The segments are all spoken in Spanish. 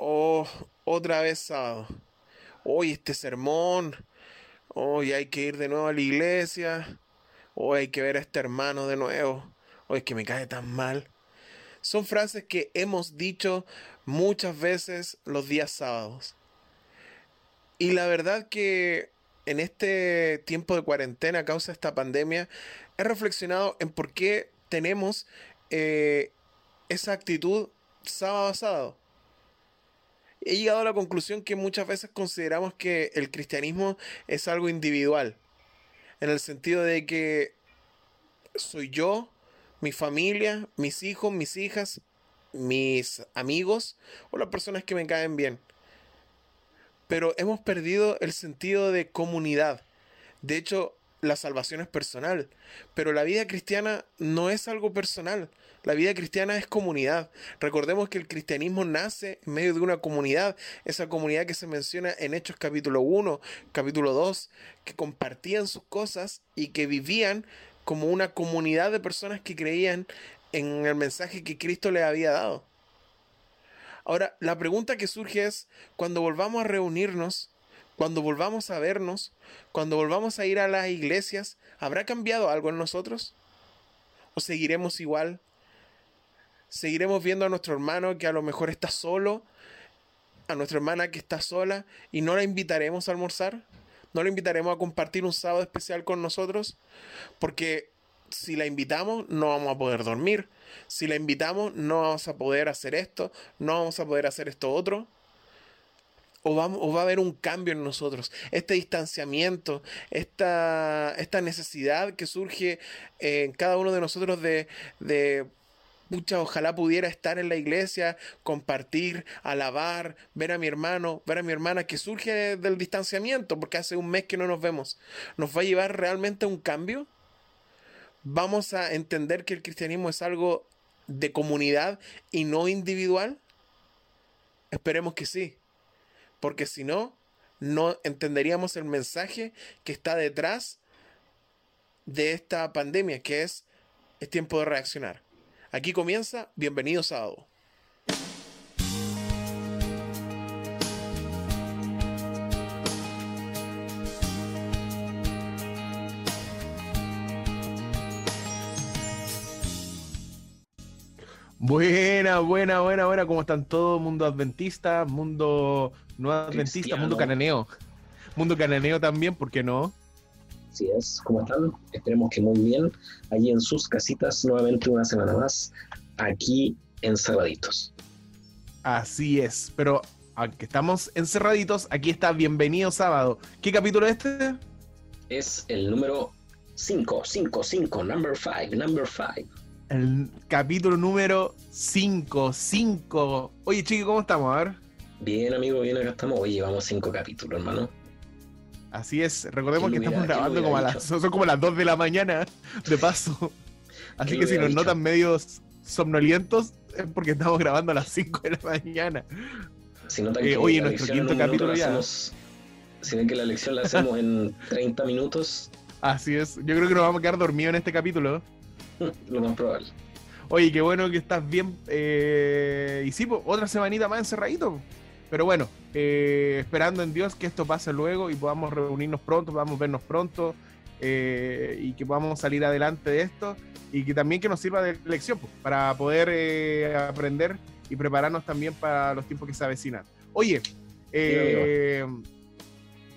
oh, otra vez sábado. Hoy este sermón. Hoy hay que ir de nuevo a la iglesia. Hoy hay que ver a este hermano de nuevo. Hoy es que me cae tan mal. Son frases que hemos dicho muchas veces los días sábados. Y la verdad que en este tiempo de cuarentena a causa de esta pandemia, he reflexionado en por qué tenemos eh, esa actitud sábado a sábado. He llegado a la conclusión que muchas veces consideramos que el cristianismo es algo individual, en el sentido de que soy yo, mi familia, mis hijos, mis hijas, mis amigos o las personas que me caen bien. Pero hemos perdido el sentido de comunidad. De hecho, la salvación es personal, pero la vida cristiana no es algo personal. La vida cristiana es comunidad. Recordemos que el cristianismo nace en medio de una comunidad, esa comunidad que se menciona en Hechos capítulo 1, capítulo 2, que compartían sus cosas y que vivían como una comunidad de personas que creían en el mensaje que Cristo les había dado. Ahora, la pregunta que surge es, cuando volvamos a reunirnos, cuando volvamos a vernos, cuando volvamos a ir a las iglesias, ¿habrá cambiado algo en nosotros? ¿O seguiremos igual? ¿Seguiremos viendo a nuestro hermano que a lo mejor está solo? ¿A nuestra hermana que está sola y no la invitaremos a almorzar? ¿No la invitaremos a compartir un sábado especial con nosotros? Porque si la invitamos no vamos a poder dormir. Si la invitamos no vamos a poder hacer esto, no vamos a poder hacer esto otro o va, va, a haber un cambio en nosotros. Este distanciamiento, esta, esta necesidad que surge en cada uno de nosotros de, de Pucha, ojalá pudiera estar en la iglesia, compartir, alabar, ver a mi hermano, ver a mi hermana, que surge del distanciamiento, porque hace un mes que no nos vemos. ¿Nos va a llevar realmente a un cambio? ¿Vamos a entender que el cristianismo es algo de comunidad y no individual? Esperemos que sí porque si no, no entenderíamos el mensaje que está detrás de esta pandemia, que es, es tiempo de reaccionar. Aquí comienza, bienvenido sábado. Buena, buena, buena, buena. ¿Cómo están todos? Mundo adventista, mundo no adventista, mundo cananeo. Mundo cananeo también, ¿por qué no? Así es, ¿cómo están? Esperemos que muy bien. Allí en sus casitas, nuevamente una semana más, aquí encerraditos. Así es, pero aunque estamos encerraditos, aquí está Bienvenido Sábado. ¿Qué capítulo es este? Es el número 5, 5, 5, number 5, number 5 el capítulo número 5. 5. Oye, chiqui, ¿cómo estamos? A ver. Bien, amigo, bien, acá estamos. Oye, llevamos 5 capítulos, hermano. Así es, recordemos que estamos grabando como a las, son como las 2 de la mañana, de paso. Así que si nos notan medios somnolientos, es porque estamos grabando a las 5 de la mañana. Si notan eh, que oye, nuestro quinto capítulo ya. si ven que la lección la hacemos en 30 minutos. Así es, yo creo que nos vamos a quedar dormidos en este capítulo. Lo más probable. Oye, qué bueno que estás bien. Eh, y sí, otra semanita más encerradito. Pero bueno, eh, esperando en Dios que esto pase luego y podamos reunirnos pronto, podamos vernos pronto eh, y que podamos salir adelante de esto y que también que nos sirva de lección para poder aprender y prepararnos también para los tiempos que se avecinan. Oye,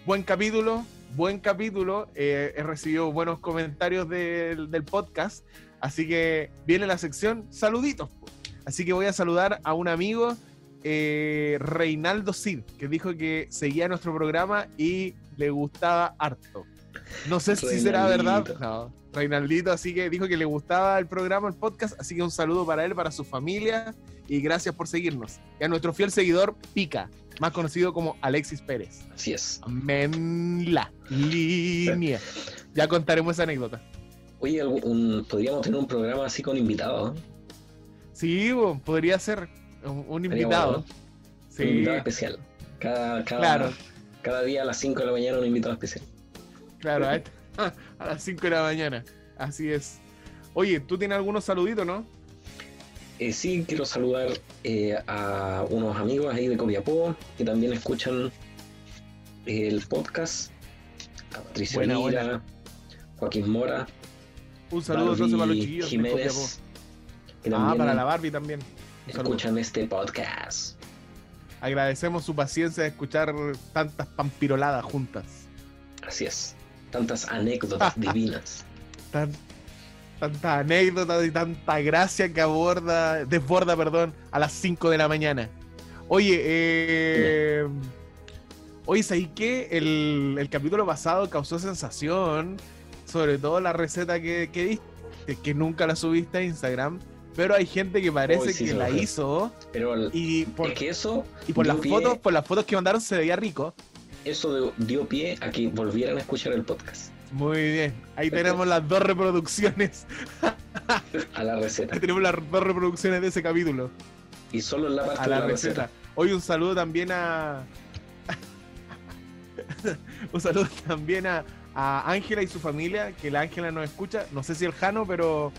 buen capítulo, buen capítulo. he recibido buenos comentarios del, del podcast. Así que viene la sección saluditos. Así que voy a saludar a un amigo, eh, Reinaldo Cid, que dijo que seguía nuestro programa y le gustaba harto. No sé si será verdad. No, Reinaldito, así que dijo que le gustaba el programa, el podcast. Así que un saludo para él, para su familia y gracias por seguirnos. Y a nuestro fiel seguidor, Pica, más conocido como Alexis Pérez. Así es. la línea. Ya contaremos esa anécdota. Oye, podríamos tener un programa así con invitados. Sí, podría ser un, invitado. Un invitado especial. Cada, cada, cada día a las 5 de la mañana un invitado especial. Claro, a, las 5 de la mañana. Así es. Oye, ¿tú tienes algunos saluditos, no? eh, sí quiero saludar eh, a unos amigos ahí de Copiapó que también escuchan el podcast. A Patricia Buena, Lira, buena. Joaquín Mora, Un saludo entonces para los chiquillos. de Copiapó. Jiménez, Ah, para la Barbie también. Escuchan este podcast. Agradecemos su paciencia de escuchar tantas pampiroladas juntas. Así es. Tantas anécdotas divinas. Tan, tanta anécdota y tanta gracia que aborda, desborda, perdón, a las 5 de la mañana. Oye, eh, oye, ¿sabes qué? El, el capítulo pasado causó sensación, sobre todo la receta que, que diste, que nunca la subiste a Instagram, pero hay gente que parece sí, que la hizo Pero el- y por, es que eso y por las pie- fotos, por las fotos que mandaron se veía rico. eso dio pie a que volvieran a escuchar el podcast. Muy bien, ahí tenemos las dos reproducciones, A la receta. ahí tenemos las dos reproducciones de ese capítulo. Y solo en la parte a de la la receta. receta. Hoy un saludo también a. un saludo también a a Ángela y su familia, que la Ángela nos escucha. No sé si el Jano, pero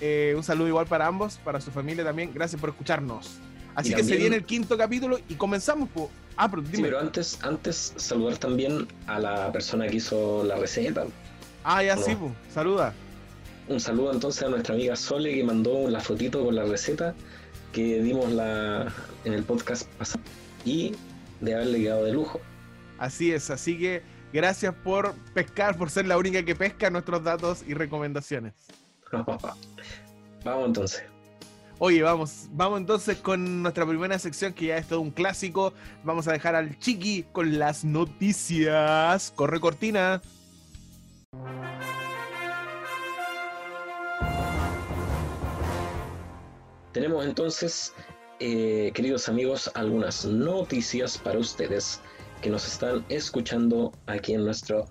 eh, un saludo igual para ambos, para su familia también. Gracias por escucharnos. Así que se viene el quinto capítulo y comenzamos. po. Ah, pero Sí, dime. pero antes, antes saludar también a la persona que hizo la receta. Ah, ya no. sí, po. saluda. Un saludo entonces a nuestra amiga Sole que mandó la fotito con la receta que dimos la, en el podcast pasado y de haberle quedado de lujo. Así es, así que gracias por pescar, por ser la única que pesca nuestros datos y recomendaciones. Vamos entonces. Oye, vamos, vamos entonces con nuestra primera sección que ya es todo un clásico. Vamos a dejar al Chiqui con las noticias. Corre cortina. Tenemos entonces, eh, queridos amigos, algunas noticias para ustedes que nos están escuchando aquí en nuestro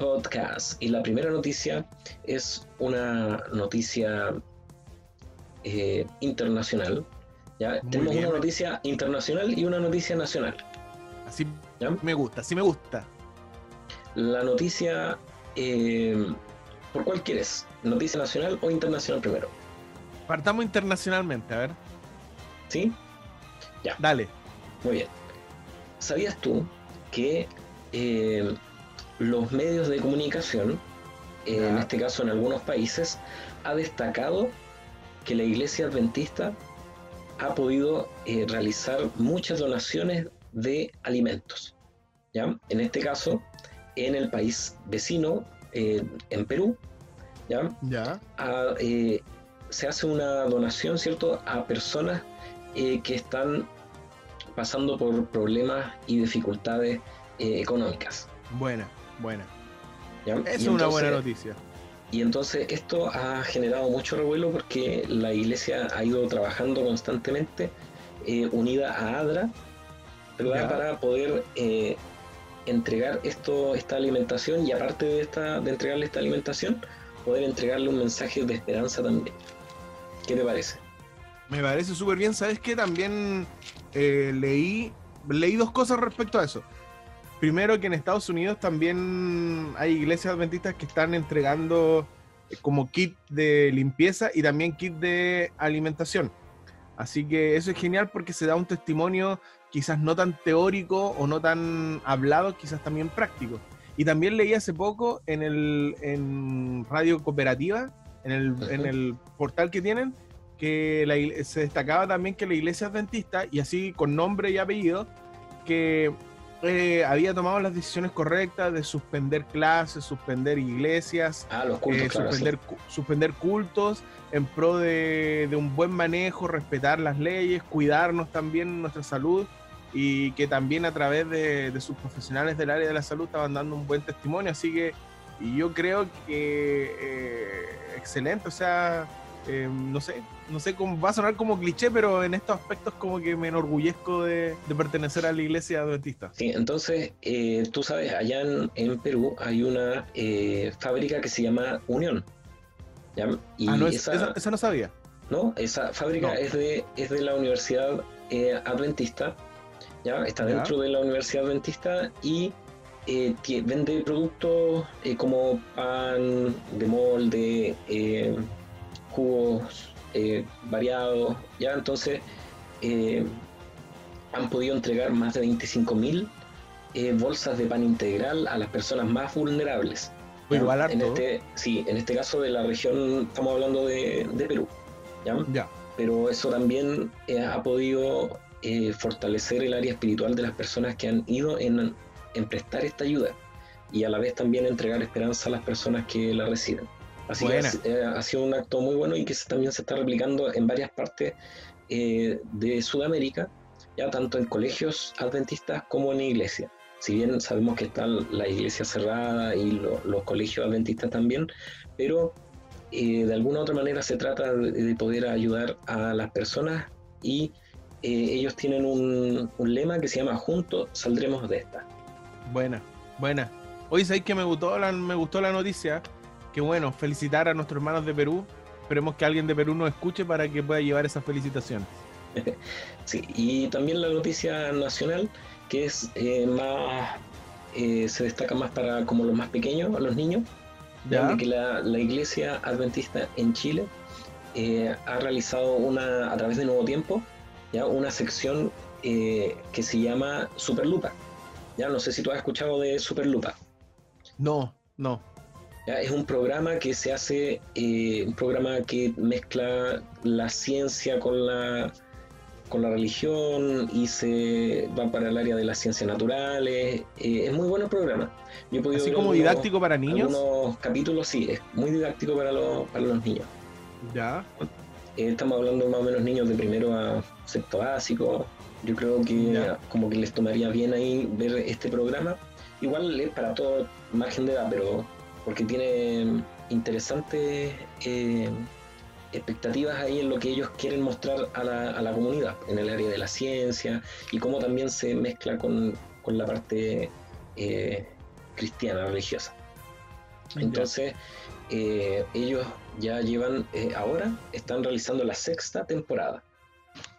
podcast. Y la primera noticia es una noticia eh, internacional. ¿ya? Muy Tenemos bien. una noticia internacional y una noticia nacional. Así ¿ya? me gusta, así me gusta. La noticia, eh, ¿por cuál quieres? ¿Noticia nacional o internacional primero? Partamos internacionalmente, a ver. ¿Sí? Dale. Muy bien. ¿Sabías tú que eh, los medios de comunicación, eh, en este caso en algunos países, ha destacado que la iglesia adventista ha podido eh, realizar muchas donaciones de alimentos? ¿ya? En este caso, en el país vecino, eh, en Perú, ¿ya? Ya. a, se hace una donación, ¿cierto?, a personas que están pasando por problemas y dificultades económicas. Buena. ¿ya? Es una buena noticia. Y entonces esto ha generado mucho revuelo porque la iglesia ha ido trabajando constantemente eh, unida a ADRA. Para poder eh, entregar esto, esta alimentación y aparte de, esta, de entregarle esta alimentación, poder entregarle un mensaje de esperanza también. ¿Qué te parece? Me parece súper bien. ¿Sabes qué? También eh, leí, leí dos cosas respecto a eso. Primero que en Estados Unidos también hay iglesias adventistas que están entregando eh, como kit de limpieza y también kit de alimentación. Así que eso es genial porque se da un testimonio quizás no tan teórico o no tan hablado, quizás también práctico. Y también leí hace poco en el en Radio Cooperativa, en el, en el portal que tienen, que la se destacaba también que la iglesia adventista, y así con nombre y apellido, que eh, había tomado las decisiones correctas de suspender clases, suspender iglesias, Ah, los cultos, eh, claro, sí. suspender, cu- suspender cultos en pro de, de un buen manejo, respetar las leyes, cuidarnos también nuestra salud y que también a través de, de sus profesionales del área de la salud estaban dando un buen testimonio. Así que yo creo que eh, excelente, o sea, eh, no sé, no sé cómo va a sonar como cliché, pero en estos aspectos como que me enorgullezco de, de pertenecer a la iglesia adventista. Sí, entonces, eh, tú sabes, allá en, en Perú hay una eh, fábrica que se llama Unión. ¿ya? Y ah, no, es- esa, esa, esa no sabía. ¿no? esa fábrica No. es, de, es de la Universidad eh, Adventista, ¿ya? está Ya. dentro de la Universidad Adventista y eh, vende productos eh, como pan de molde, eh, jugos eh, variados, ya entonces eh, han podido entregar más de 25.000 eh, bolsas de pan integral a las personas más vulnerables. Igual en este, sí, en este caso de la región, estamos hablando de, de Perú, ¿ya? Ya. pero eso también eh, ha podido eh, fortalecer el área espiritual de las personas que han ido en, en prestar esta ayuda y a la vez también entregar esperanza a las personas que la reciben. Así que ha, eh, ha sido un acto muy bueno y que también se está replicando en varias partes eh, de Sudamérica, ya tanto en colegios adventistas como en iglesias. Si bien sabemos que está la iglesia cerrada y lo- los colegios adventistas también, pero eh, de alguna u otra manera se trata de, de poder ayudar a las personas y ellos tienen un, un lema que se llama Juntos saldremos de esta. Buena, buena. Hoy sabéis que me gustó la, me gustó la noticia. Que bueno, felicitar a nuestros hermanos de Perú. Esperemos que alguien de Perú nos escuche para que pueda llevar esas felicitaciones. Sí, y también la noticia nacional, que es eh, más, eh, se destaca más para como los más pequeños, los niños, ya que la, la iglesia adventista en Chile eh, ha realizado una, a través de Nuevo Tiempo, ya una sección eh, que se llama Superlupa. Ya no sé si tú has escuchado de Superlupa. No, no. Ya, es un programa que se hace, eh, un programa que mezcla la ciencia con la, con la religión y se va para el área de las ciencias naturales. Eh, es muy bueno el programa. Yo he podido Así como algunos- didáctico para niños. Algunos capítulos, sí, es muy didáctico para los, para los niños. Ya. Eh, estamos hablando más o menos niños de primero a sexto básico. Yo creo que Ya. como que les tomaría bien ahí ver este programa. Igual es para todo margen de edad, pero porque tiene interesantes eh, expectativas ahí en lo que ellos quieren mostrar a la, a la comunidad, en el área de la ciencia y cómo también se mezcla con, con la parte eh, cristiana, religiosa. Entonces, eh, ellos ya llevan, ahora están realizando la sexta temporada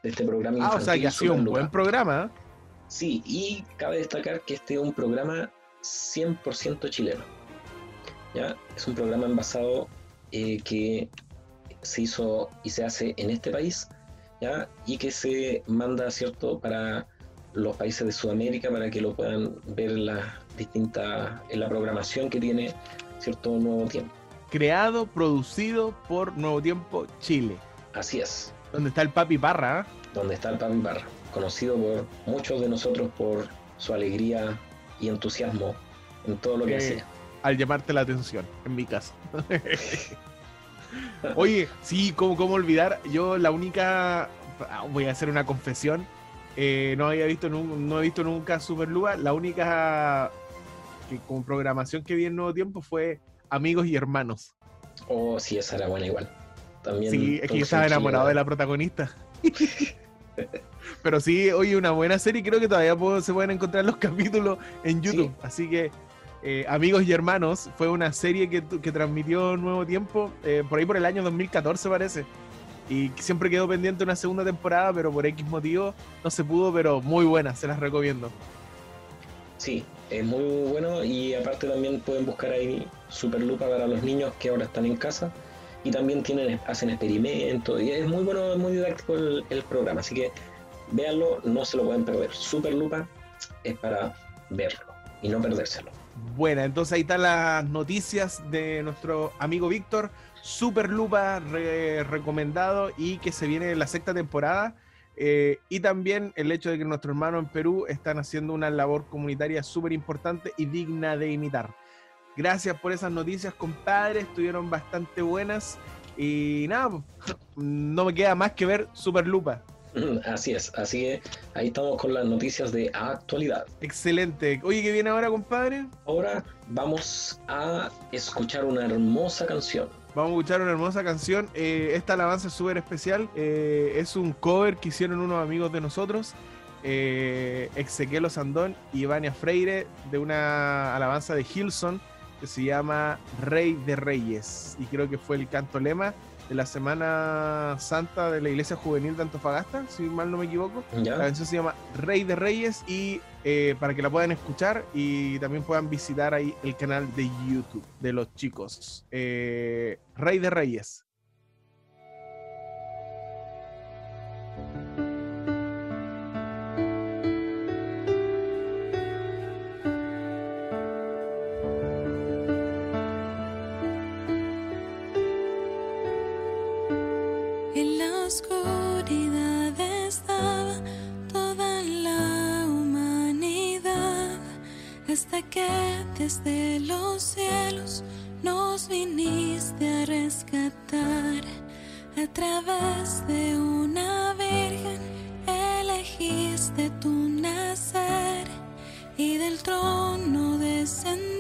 de este programa Ah, o sea que ha sido un buen programa. Sí, y cabe destacar que este es un programa 100% chileno. ¿Ya? Es un programa envasado eh, que se hizo y se hace en este país ¿ya? y que se manda cierto para los países de Sudamérica para que lo puedan ver en la distinta en la programación que tiene cierto nuevo tiempo. Creado, producido por Nuevo Tiempo Chile. Así es, Donde está el Papi Parra. ¿eh? donde está el Papi Barra, conocido por muchos de nosotros por su alegría y entusiasmo en todo lo que Eh, hacía. Al llamarte la atención, en mi caso. Oye, sí, ¿cómo, cómo olvidar? Yo la única, ah, voy a hacer una confesión, eh, no había visto, no he visto nunca Superluba, la única que, con programación que vi en Nuevo Tiempo fue Amigos y Hermanos. Oh, sí, esa era buena igual. También Sí, es que yo estaba enamorado de la protagonista. Pero sí, oye, una buena serie, creo que todavía puedo- se pueden encontrar los capítulos en YouTube. Así que, eh, Amigos y Hermanos, fue una serie que, transmitió Nuevo Tiempo, eh, por ahí por el año 2014 parece. Y siempre quedó pendiente una segunda temporada, pero por X motivo no se pudo, pero muy buena, se las recomiendo. Sí, es muy bueno y aparte también pueden buscar ahí Superlupa para los niños que ahora están en casa y también tienen hacen experimentos y es muy bueno, es muy didáctico el, el programa, así que véanlo, no se lo pueden perder. Superlupa es para verlo y no perdérselo. Buena, entonces ahí están las noticias de nuestro amigo Víctor. Super lupa re- recomendado y que se viene la sexta temporada. Eh, y también el hecho de que nuestros hermanos en Perú están haciendo una labor comunitaria súper importante y digna de imitar. Gracias por esas noticias, compadre. Estuvieron bastante buenas. Y nada, no me queda más que ver Super Lupa. Así es, así que ahí estamos con las noticias de actualidad. Excelente. Oye, ¿qué viene ahora, compadre? Ahora vamos a escuchar una hermosa canción. Vamos a escuchar una hermosa canción. Eh, esta alabanza es súper especial. Eh, es un cover que hicieron unos amigos de nosotros, eh, Exequiel Sandón y Vania Freire, de una alabanza de Hilson que se llama Rey de Reyes. Y creo que fue el canto lema de la Semana Santa de la Iglesia Juvenil de Antofagasta, si mal no me equivoco. La ¿Ya? canción se llama Rey de Reyes y eh, para que la puedan escuchar y también puedan visitar ahí el canal de YouTube de los chicos. Eh, Rey de Reyes. oscuridad estaba toda la humanidad hasta que desde los cielos nos viniste a rescatar. A través de una virgen elegiste tu nacer y del trono descendiste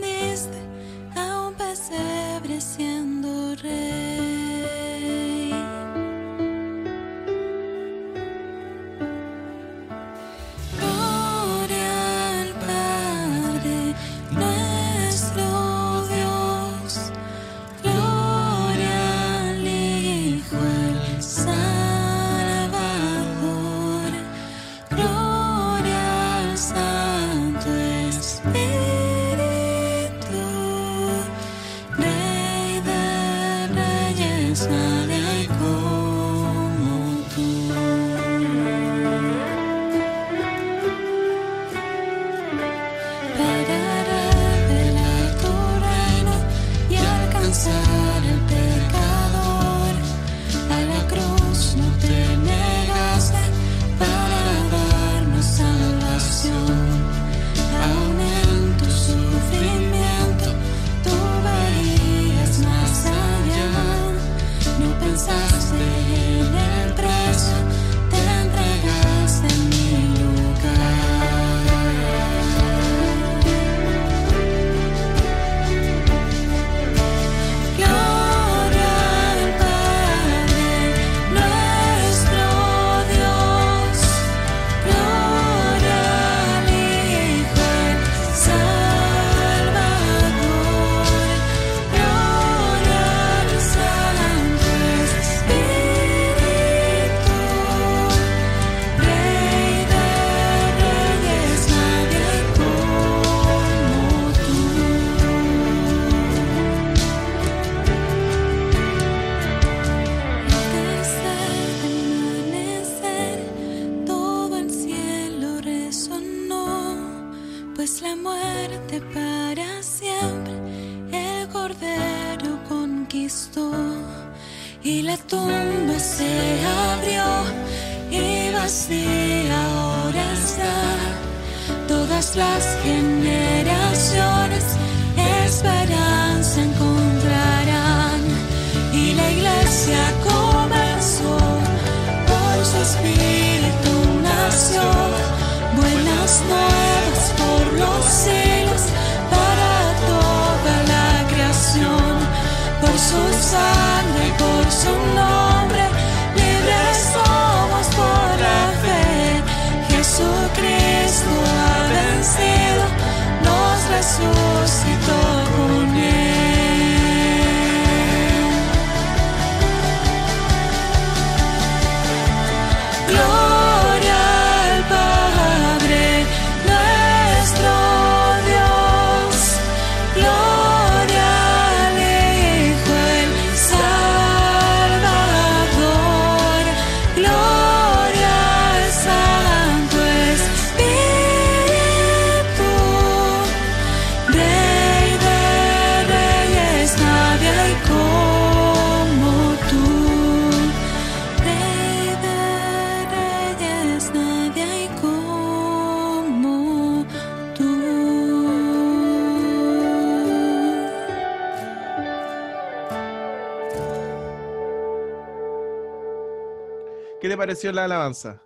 pareció la alabanza?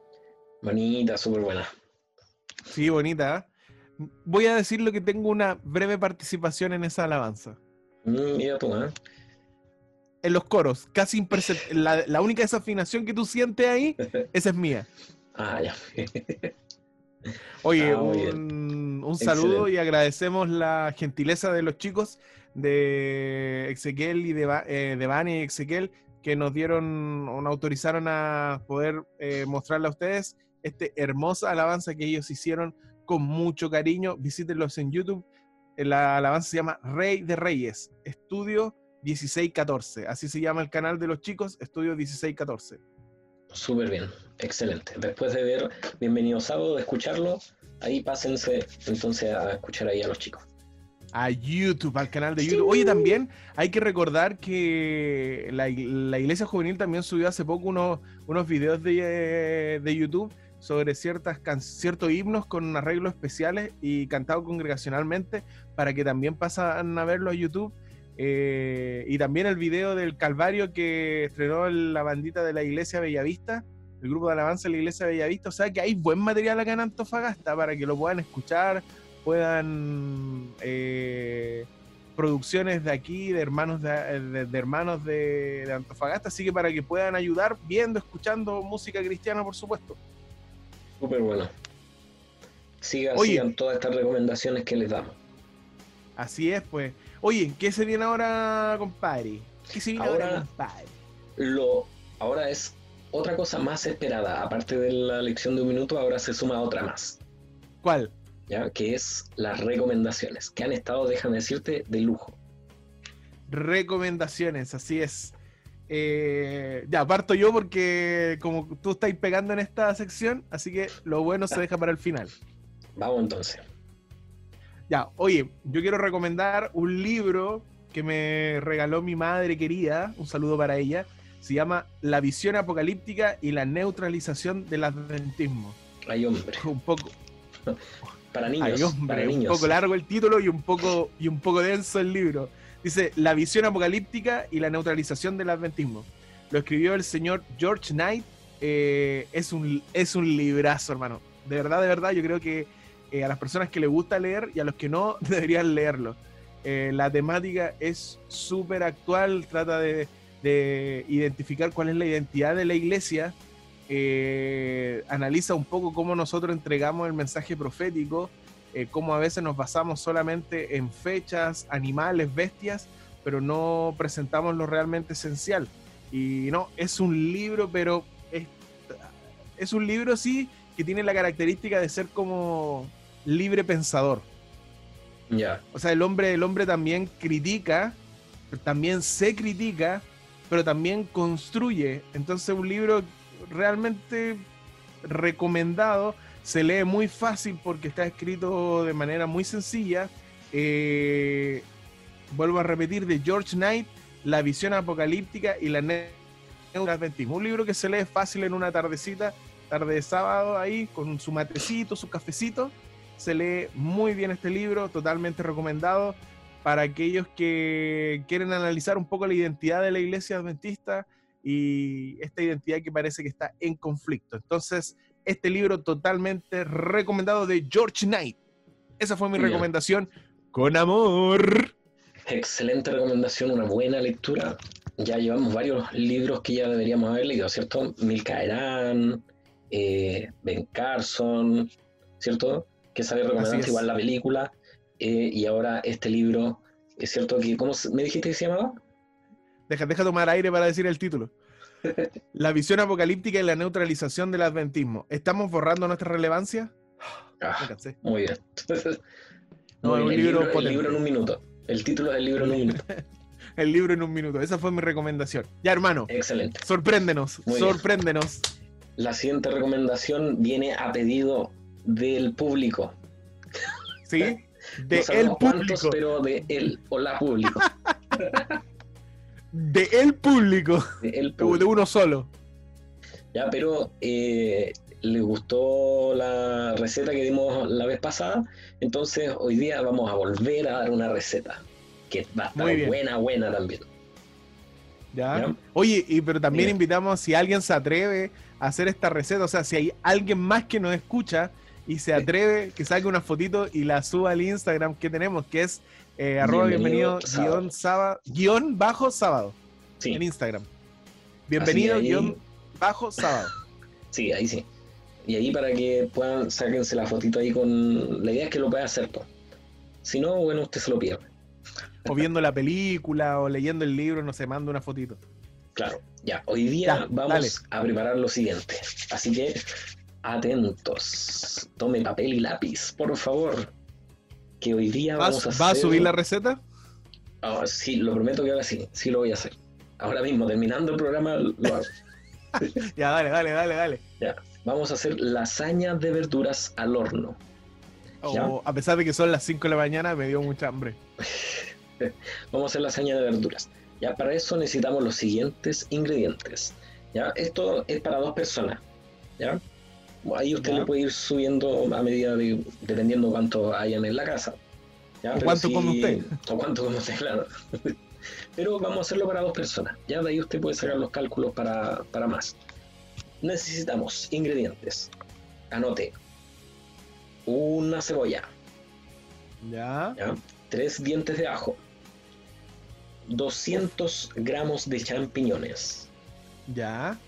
Bonita, súper buena. Sí, bonita. ¿eh? Voy a decir lo que tengo una breve participación en esa alabanza. Mm, mira tú, ¿eh? En los coros, casi imperceptible. La, la única desafinación que tú sientes ahí, esa es mía. Ah, ya. Oye, Ah, un, un saludo y agradecemos la gentileza de los chicos de Ezequiel y de, eh, de Vani y Ezequiel que nos dieron o nos autorizaron a poder eh, mostrarle a ustedes este hermosa alabanza que ellos hicieron con mucho cariño. Visítenlos en YouTube. Eh, La alabanza se llama Rey de Reyes, Estudio 1614. Así se llama el canal de los chicos, Estudio 1614. Súper bien, excelente. Después de ver Bienvenido Sábado, de escucharlo, ahí pásense entonces a escuchar ahí a los chicos. A YouTube, al canal de YouTube. Oye, también hay que recordar que la, la Iglesia Juvenil también subió hace poco unos, unos videos de, de YouTube sobre ciertas can- ciertos himnos con arreglos especiales y cantado congregacionalmente para que también pasan a verlo a YouTube. Eh, y también el video del Calvario que estrenó la bandita de la Iglesia Bellavista, el grupo de alabanza de la Iglesia Bellavista. O sea que hay buen material acá en Antofagasta para que lo puedan escuchar, puedan eh, producciones de aquí, de hermanos de, de- de hermanos de, de Antofagasta, así que para que puedan ayudar viendo, escuchando música cristiana, por supuesto. Súper bueno. Sigan, Oye. sigan todas estas recomendaciones que les damos. Así es, pues. Oye, ¿qué se viene ahora, compadre? ¿Qué se viene ahora, Ahora- compadre? Lo, ahora es otra cosa más esperada. Aparte de la lección de un minuto, ahora se suma otra más. ¿Cuál? ¿Ya? Que es las recomendaciones, que han estado, déjame decirte, de lujo. Recomendaciones, así es. Eh, ya, parto yo porque como tú estás pegando en esta sección, así que lo bueno se deja para el final. Vamos entonces. Ya, oye, yo quiero recomendar un libro que me regaló mi madre querida, un saludo para ella, se llama La visión apocalíptica y la neutralización del adventismo. Ay, hombre. Un poco, Para niños. ay, hombre, para un niños. poco largo el título y un poco, y un poco denso el libro. Dice La visión apocalíptica y la neutralización del adventismo. Lo escribió el señor George Knight. eh, es, un, es un librazo, hermano. De verdad, de verdad, yo creo que eh, a las personas que les gusta leer y a los que no, deberían leerlo. Eh, la temática es súper actual, trata de, de identificar cuál es la identidad de la iglesia, eh, analiza un poco cómo nosotros entregamos el mensaje profético, eh, cómo a veces nos basamos solamente en fechas, animales, bestias, pero no presentamos lo realmente esencial. Y no, es un libro, pero es, es un libro sí que tiene la característica de ser como libre pensador. Ya. O sea, el hombre, el hombre también critica, también se critica, pero también construye. Entonces, un libro realmente recomendado, se lee muy fácil porque está escrito de manera muy sencilla. Eh, vuelvo a repetir, de George Knight, La visión apocalíptica y la neuroadventismo. Un libro que se lee fácil en una tardecita, tarde de sábado ahí, con su matecito, su cafecito se lee muy bien este libro, totalmente recomendado para aquellos que quieren analizar un poco la identidad de la iglesia adventista y esta identidad que parece que está en conflicto. Entonces, este libro totalmente recomendado de George Knight. Esa fue mi Bien. recomendación con amor. Excelente recomendación, una buena lectura. Ya llevamos varios libros que ya deberíamos haber leído, ¿cierto? Milka Eran, eh, Ben Carson, ¿cierto? Que sale recomendando igual la película. eh, y ahora este libro, es cierto que, ¿cómo me dijiste que se llamaba? Deja, deja tomar aire para decir el título. La visión apocalíptica y la neutralización del adventismo. ¿Estamos borrando nuestra relevancia? Ah, muy bien. No, Muy es un bien, el, libro libro, el potente. libro en un minuto. El título del libro en un minuto. El libro en un minuto. Esa fue mi recomendación. Ya, hermano, Excelente. sorpréndenos, Muy bien. sorpréndenos. La siguiente recomendación viene a pedido del público. ¿Sí? De no el cuántos, público. pero de él o la público. De el público. De el De público. uno solo. Ya, pero eh, le gustó la receta que dimos la vez pasada, entonces hoy día vamos a volver a dar una receta que va a estar buena, buena también. ¿Ya? ¿ya? Oye, y, pero también Bien. invitamos si alguien se atreve a hacer esta receta, o sea, si hay alguien más que nos escucha y se atreve, que saque una fotito y la suba al Instagram que tenemos, que es eh, arroba bienvenido, guion, sábado, guion bajo sábado Sí, en Instagram. Bienvenido, ahí- guion bajo sábado. sí, ahí sí. Y ahí para que puedan, sáquense la fotito ahí con... La idea es que lo pueda hacer, pues. Si no, bueno, usted se lo pierde. O viendo la película o leyendo el libro, no se manda una fotito. Claro, ya, hoy día Ya, vamos dale. a preparar lo siguiente. Así que, atentos. Tome papel y lápiz, por favor. Que hoy día ¿Vas- vamos a ¿Va a subir la receta? Ah, sí, lo prometo que ahora sí, sí lo voy a hacer. Ahora mismo, terminando el programa, lo hago. Ya, dale, dale, dale, dale. Ya, vamos a hacer lasaña de verduras al horno. Ya. O, a pesar de que son las 5 de la mañana, me dio mucha hambre. Vamos a hacer lasaña de verduras. Ya, para eso necesitamos los siguientes ingredientes. Ya, esto es para dos personas. Ya, Ahí usted Ya. le puede ir subiendo a medida de, dependiendo cuánto hayan en la casa. ¿ya? O Pero cuánto come usted. O cuánto come usted, claro. Pero vamos a hacerlo para dos personas. Ya de ahí usted puede sacar los cálculos para, para más. Necesitamos ingredientes. Anote. Una cebolla, Ya. ¿ya? tres dientes de ajo, 200 gramos de champiñones, Ya.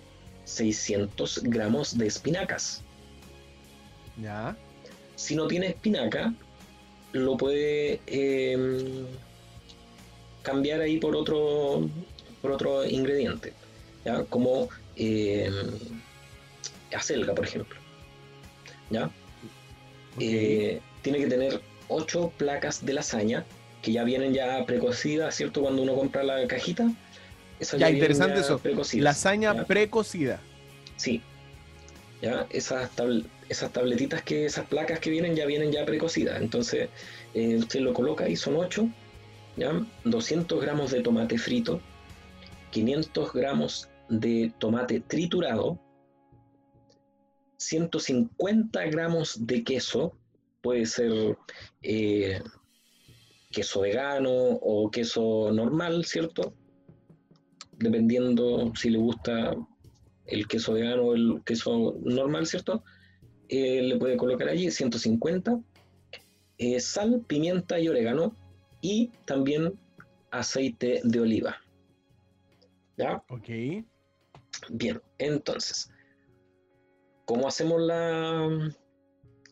600 gramos de espinacas. Ya. Si no tiene espinaca, lo puede em, cambiar ahí por otro, por otro ingrediente, ¿ya? como em, acelga, por ejemplo. ¿ya? Eh, tiene que tener 8 placas de lasaña que ya vienen ya precocidas, ¿cierto? Cuando uno compra la cajita. esas Ya, vienen interesante ya eso. precocidas. Lasaña ¿ya? precocida. Sí. Ya, esas, esas tabletitas que, esas placas que vienen ya vienen ya precocidas. Entonces, eh, usted lo coloca y son 8, ¿ya? 200 gramos de tomate frito, 500 gramos de tomate triturado, 150 gramos de queso, puede ser eh, queso vegano o queso normal, ¿cierto? Dependiendo si le gusta el queso vegano o el queso normal, ¿cierto? Eh, le puede colocar allí 150, eh, sal, pimienta y orégano y también aceite de oliva. ¿Ya? Ok. Bien, entonces, ¿cómo hacemos la,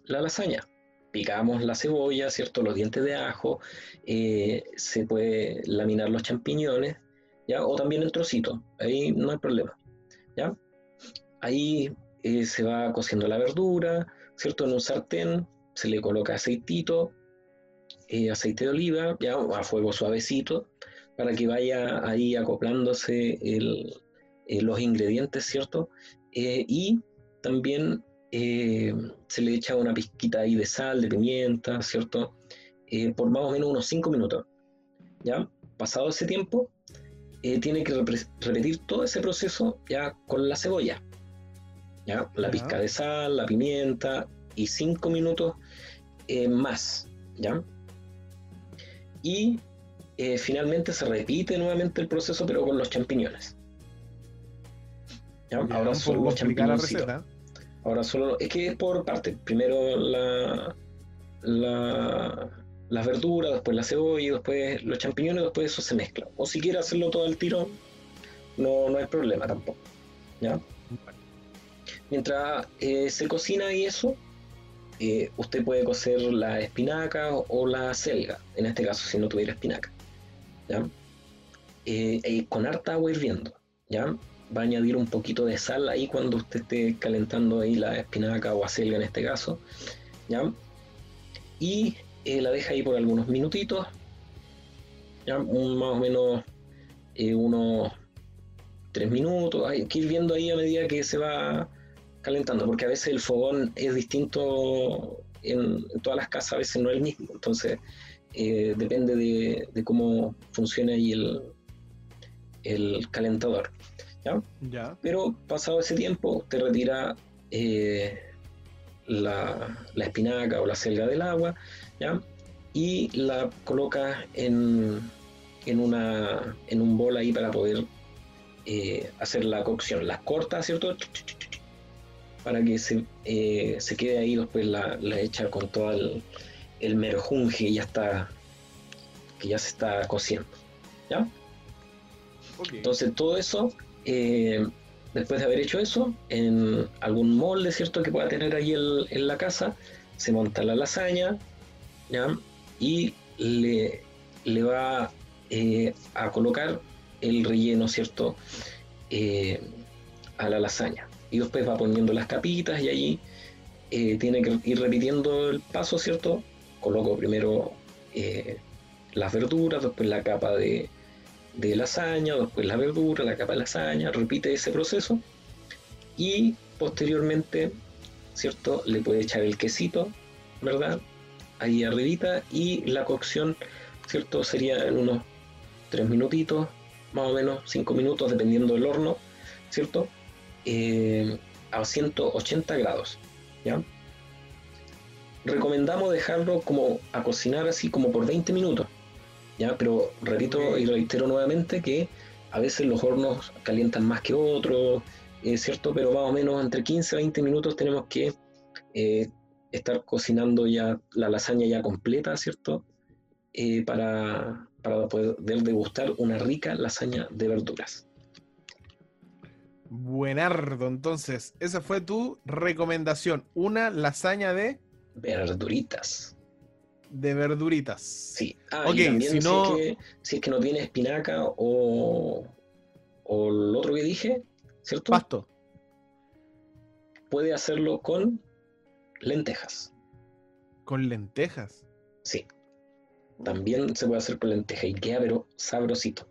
la lasaña? Picamos la cebolla, ¿cierto? Los dientes de ajo, eh, se puede laminar los champiñones, ¿ya? O también en trocitos, ahí no hay problema, ¿ya? Ahí eh, se va cociendo la verdura, ¿cierto? En un sartén se le coloca aceitito, eh, aceite de oliva, ya a fuego suavecito, para que vaya ahí acoplándose eh, los ingredientes, ¿cierto? Eh, y también se le echa una pizquita ahí de sal, de pimienta, ¿cierto? Por más o menos unos 5 minutos. ¿Ya? Pasado ese tiempo, tiene que repetir todo ese proceso ya con la cebolla. ¿Ya? La pizca de sal, la pimienta y 5 minutos eh, más. ¿Ya? Y eh, finalmente se repite nuevamente el proceso, pero con los champiñones. ¿Ya? Ahora solo los champiñoncitos. receta. Ahora solo, es que es por parte. Primero la, la, las verduras, después la cebolla, y después los champiñones, después eso se mezcla. O si quiere hacerlo todo al tiro, no, no hay problema tampoco. ¿ya? Mientras eh, se cocina y eso, eh, usted puede cocer la espinaca o, la selga, en este caso, si no tuviera espinaca. ¿ya? Eh, con harta agua hirviendo. ¿ya? va a añadir un poquito de sal ahí cuando usted esté calentando ahí la espinaca o acelga en este caso, ¿ya? Y la deja ahí por algunos minutitos, ¿ya? Más o menos unos tres minutos, hay que ir viendo ahí a medida que se va calentando, porque a veces el fogón es distinto en, en todas las casas, a veces no es el mismo, entonces eh, depende de, de cómo funcione ahí el, el calentador. ¿ya? Ya. Pero pasado ese tiempo, usted retira eh, la, la espinaca o la selga del agua, ¿ya? Y la coloca en, en, una, en un bol ahí para poder eh, hacer la cocción. Las corta, ¿cierto? Para que se, eh, se quede ahí, después la, la echa con todo el, el merjunje que ya está, que ya se está cociendo, ¿ya? Entonces todo eso, eh, después de haber hecho eso, en algún molde, ¿cierto? Que pueda tener ahí el- en la casa, se monta la lasaña, ¿ya? Y le, le va eh, a colocar el relleno, ¿cierto? Eh, a la lasaña. Y después va poniendo las capitas y allí eh, tiene que ir repitiendo el paso, ¿cierto? Coloco primero eh, las verduras, después la capa de, de lasaña, después la verdura, la capa de lasaña, repite ese proceso y posteriormente, ¿cierto? Le puede echar el quesito, ¿verdad? Ahí arribita y la cocción, ¿cierto? Sería en unos 3 minutitos, más o menos 5 minutos, dependiendo del horno, ¿cierto? Eh, a 180 grados, ¿ya? Recomendamos dejarlo como a cocinar así como por 20 minutos, ¿ya? Pero repito y reitero nuevamente que a veces los hornos calientan más que otros, es cierto, pero más o menos entre 15 a 20 minutos tenemos que eh, estar cocinando ya la lasaña ya completa, ¿cierto? Eh, para, para poder degustar una rica lasaña de verduras. Buenardo, entonces, esa fue tu recomendación. Una lasaña de, Verduritas. de verduritas. Sí. Ah, y también si no- es que, si es que no tiene espinaca o, o el otro que dije, ¿cierto? Pasto. Puede hacerlo con lentejas. Con lentejas. Sí. También se puede hacer con lentejas y queda pero sabrosito.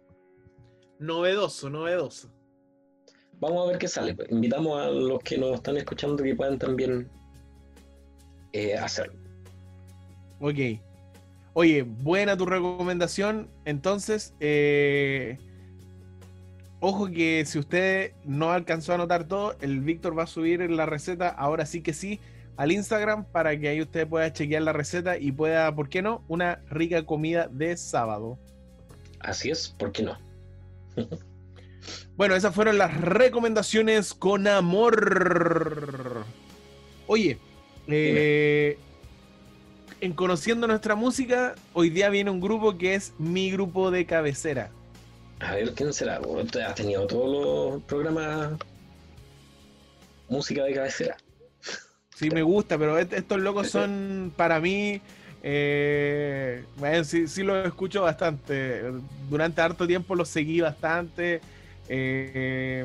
Novedoso, novedoso. Vamos a ver qué sale. pues. Invitamos a los que nos están escuchando que puedan también eh, hacerlo. Ok. Oye, buena tu recomendación. Entonces, eh, ojo que si usted no alcanzó a anotar todo, el Víctor va a subir la receta, ahora sí que sí, al Instagram para que ahí usted pueda chequear la receta y pueda, ¿por qué no? Una rica comida de sábado. Así es, ¿por qué no? Bueno, esas fueron las recomendaciones con amor. Oye, eh, en conociendo nuestra música, hoy día viene un grupo que es mi grupo de cabecera. A ver, ¿quién será? Has tenido todos los programas música de cabecera. Sí, me gusta, pero est- estos locos son para mí. eh, bueno, sí, sí los escucho bastante. Durante harto tiempo los seguí bastante. Eh,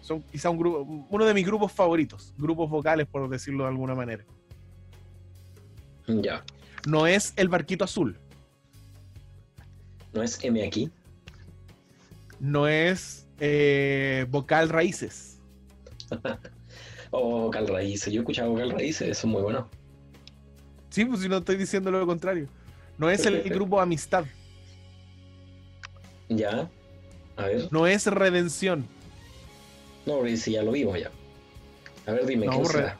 son quizá un grupo, uno de mis grupos favoritos, grupos vocales, por decirlo de alguna manera. Ya. No es el barquito azul, ¿No es M aquí? no es eh, vocal raíces. O Vocal Raíces. Yo he escuchado Vocal Raíces, eso es muy bueno. Sí, pues si no estoy diciendo lo contrario. No es el grupo Amistad, Ya. A ver. no es Redención. No, si ya lo vimos ya. A ver, dime, No, ¿quién re- será?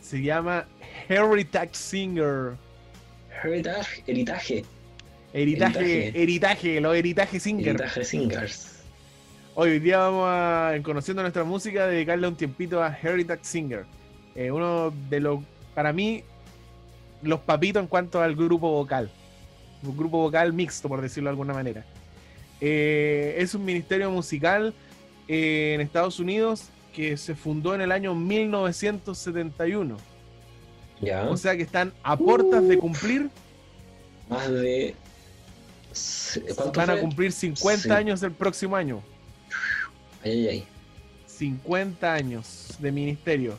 Se llama Heritage Singer. Heritage, Heritaje. Heritaje, Heritaje. los heritaje singer. Heritaje Singers. Hoy, día vamos a, en conociendo nuestra música, dedicarle un tiempito a Heritage Singer. Eh, uno de los, para mí, los papitos en cuanto al grupo vocal. Un grupo vocal mixto, por decirlo de alguna manera. Eh, es un ministerio musical eh, en Estados Unidos que se fundó en el año 1971. Ya. O sea que están a puertas de cumplir Más de. ¿Cuánto Van a cumplir 50 Sí. años el próximo año. Ay, ay, ay. 50 años de ministerio.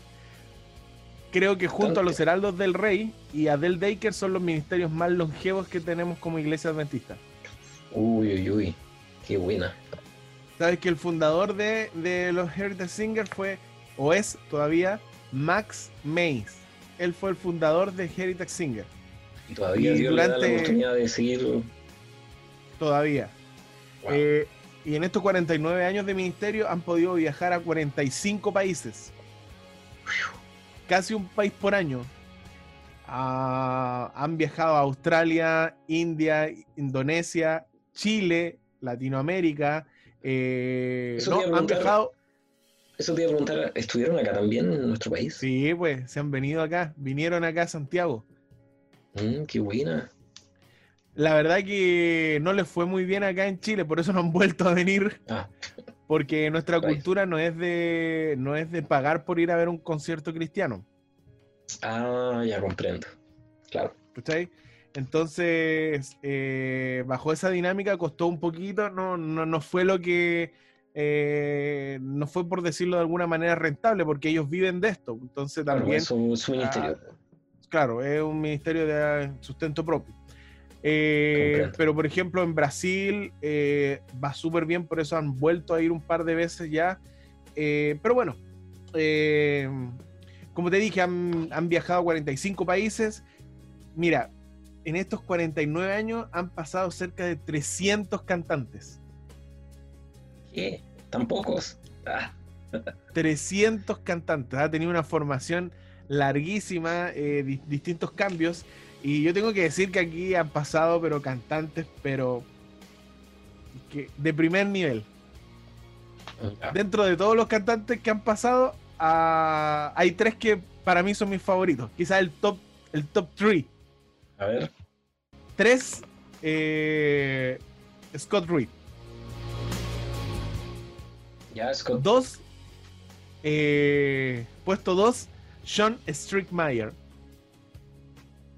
Creo que junto a los Heraldos del Rey y a Del Daker son los ministerios más longevos que tenemos como iglesia adventista. Uy, uy, uy. Qué buena. Sabes que el fundador de, de los Heritage Singers fue, o es todavía, Max Mays. Él fue el fundador de Heritage Singer. Y todavía Y Dios le da la durante- oportunidad de seguir. Todavía. Wow. Eh, y en estos 49 años de ministerio han podido viajar a 45 países. Casi un país por año. Ah, han viajado a Australia, India, Indonesia, Chile, Latinoamérica. eh, Eso no, han viajado. Eso te iba a preguntar, ¿estuvieron acá también en nuestro país? Sí, pues se han venido acá, vinieron acá a Santiago. Mm, qué buena. La verdad que no les fue muy bien acá en Chile, por eso no han vuelto a venir. Ah, Porque nuestra cultura no es de no es de pagar por ir a ver un concierto cristiano, ah, ya comprendo. Claro. ¿cachai? Entonces, eh, bajo esa dinámica costó un poquito, no, no, no fue lo que, eh, no fue por decirlo de alguna manera rentable, porque ellos viven de esto. Entonces también, es su ministerio. claro, es un ministerio de sustento propio. Eh, pero por ejemplo en Brasil va súper bien, por eso han vuelto a ir un par de veces ya. Pero bueno, como te dije, han, han viajado a 45 países. Mira, en estos 49 años han pasado cerca de 300 cantantes. ¿Qué? ¿Tan pocos? Ah, 300 cantantes. Ha tenido una formación larguísima, eh, di- distintos cambios. Y yo tengo que decir que aquí han pasado, pero cantantes, pero que de primer nivel. Ya. Dentro de todos los cantantes que han pasado, ah, hay tres que para mí son mis favoritos. Quizás el top, el top three. A ver. Tres, eh, Scott Reed. Ya, Scott. Dos, eh, puesto dos, Sean Strickmeyer.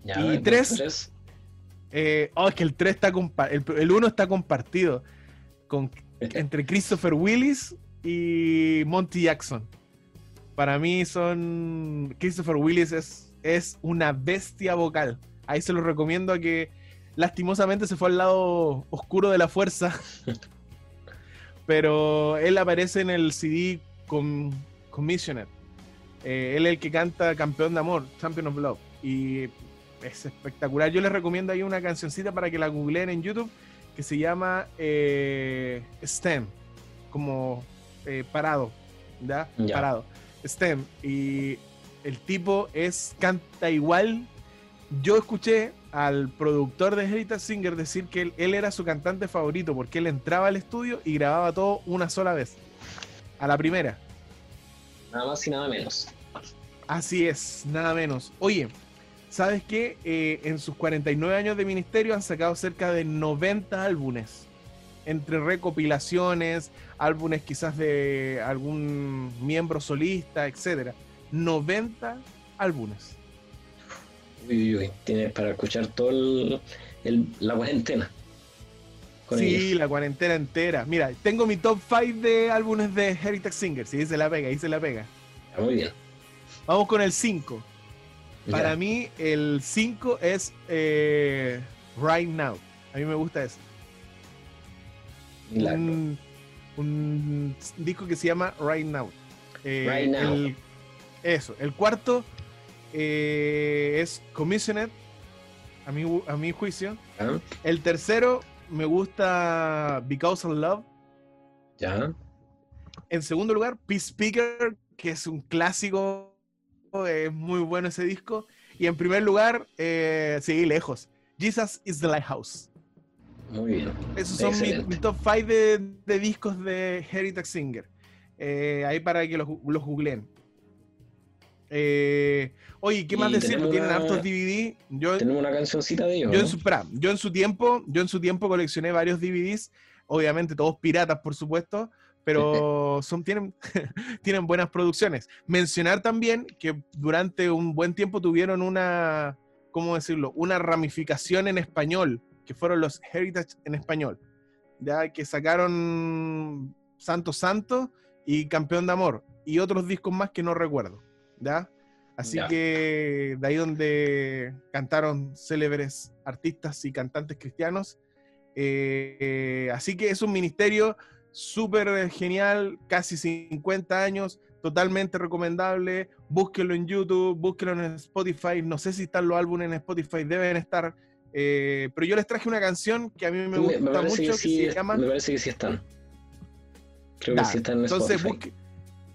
Ya, y entonces, tres. Eh, oh, es que el 3 está el, el 1 está compartido con, entre Christopher Willis y Monty Jackson. Para mí son. Christopher Willis es, es una bestia vocal. Ahí se lo recomiendo a que lastimosamente se fue al lado oscuro de la fuerza. Pero él aparece en el CD con Commissioner. Eh, él es el que canta Campeón de Amor, Champion of Love. Y es espectacular. Yo les recomiendo ahí una cancioncita para que la googleen en YouTube que se llama eh, STEM, como eh, parado, ¿ya? Parado. STEM. Y el tipo es, canta igual. Yo escuché al productor de Heritage Singer decir que él, él era su cantante favorito porque él entraba al estudio y grababa todo una sola vez. A la primera. nada más y nada menos. Así es, nada menos. Oye, ¿sabes qué? Eh, en sus 49 años de ministerio han sacado cerca de 90 álbumes. Entre recopilaciones, álbumes quizás de algún miembro solista, etcétera. 90 álbumes. Uy, uy. Tienes para escuchar todo el, el- la cuarentena. Con sí, ellos. la cuarentena entera. Mira, tengo mi top 5 de álbumes de Heritage Singer. Sí, se la pega, ahí se la pega. Ya, Muy bien. Vamos con el 5. Para mí, el 5 es eh, Right Now. A mí me gusta eso. Un, un disco que se llama Right Now. Eh, Right Now. el- eso. El cuarto eh, es Commissioned, a mi, a mi juicio. Ya, El tercero me gusta Because of Love. ya. En segundo lugar, Peace Speaker, que es un clásico. Es muy bueno ese disco. Y en primer lugar, eh, sí, lejos. Jesus is the Lighthouse. Muy bien. Esos son mi, Excelente. mi top 5 de, de discos de Heritage Singer. Eh, ahí para que los, los googleen. Eh, oye, ¿qué más decir? Tienen una- hartos DVD. Yo, Tenemos una cancioncita de ellos. yo, en su, yo en su tiempo, yo en su tiempo coleccioné varios DVDs, obviamente todos piratas, por supuesto, pero son, tienen, tienen buenas producciones. Mencionar también que durante un buen tiempo tuvieron una, ¿cómo decirlo? Una ramificación en español, que fueron los Heritage en español, ya que sacaron Santo Santo y Campeón de Amor, y otros discos más que no recuerdo, ¿ya? Así Ya. que de ahí donde cantaron célebres artistas y cantantes cristianos. Eh, eh, así que es un ministerio súper genial, casi 50 años, totalmente recomendable. Búsquenlo en YouTube, búsquenlo en Spotify. No sé si están los álbumes en Spotify, deben estar. eh, pero yo les traje una canción que a mí me Me, gusta me mucho, que que, se llama... me parece que sí están. Creo que sí están en Entonces Spotify.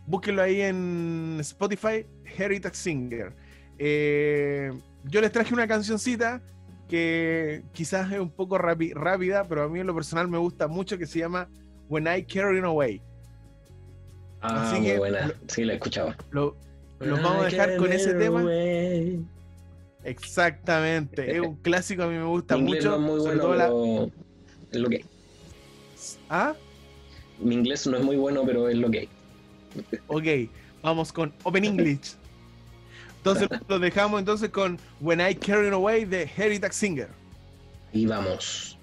Búsquenlo ahí en Spotify, Heritage Singer. Eh, yo les traje una cancioncita que quizás es un poco rápida, pero a mí en lo personal me gusta mucho, que se llama When I Carry Away. Ah, así muy que- buena. Sí, la escuchaba. Lo, los vamos a dejar con ese tema. Away. Exactamente, es un clásico, a mí me gusta Mi mucho. no es muy sobre bueno, todo la- es lo que. ¿Ah? Mi inglés no es muy bueno, pero es lo que. Ok, vamos con Open English. Entonces los dejamos entonces con When I Carry Away de Heritage Singer. Y vamos.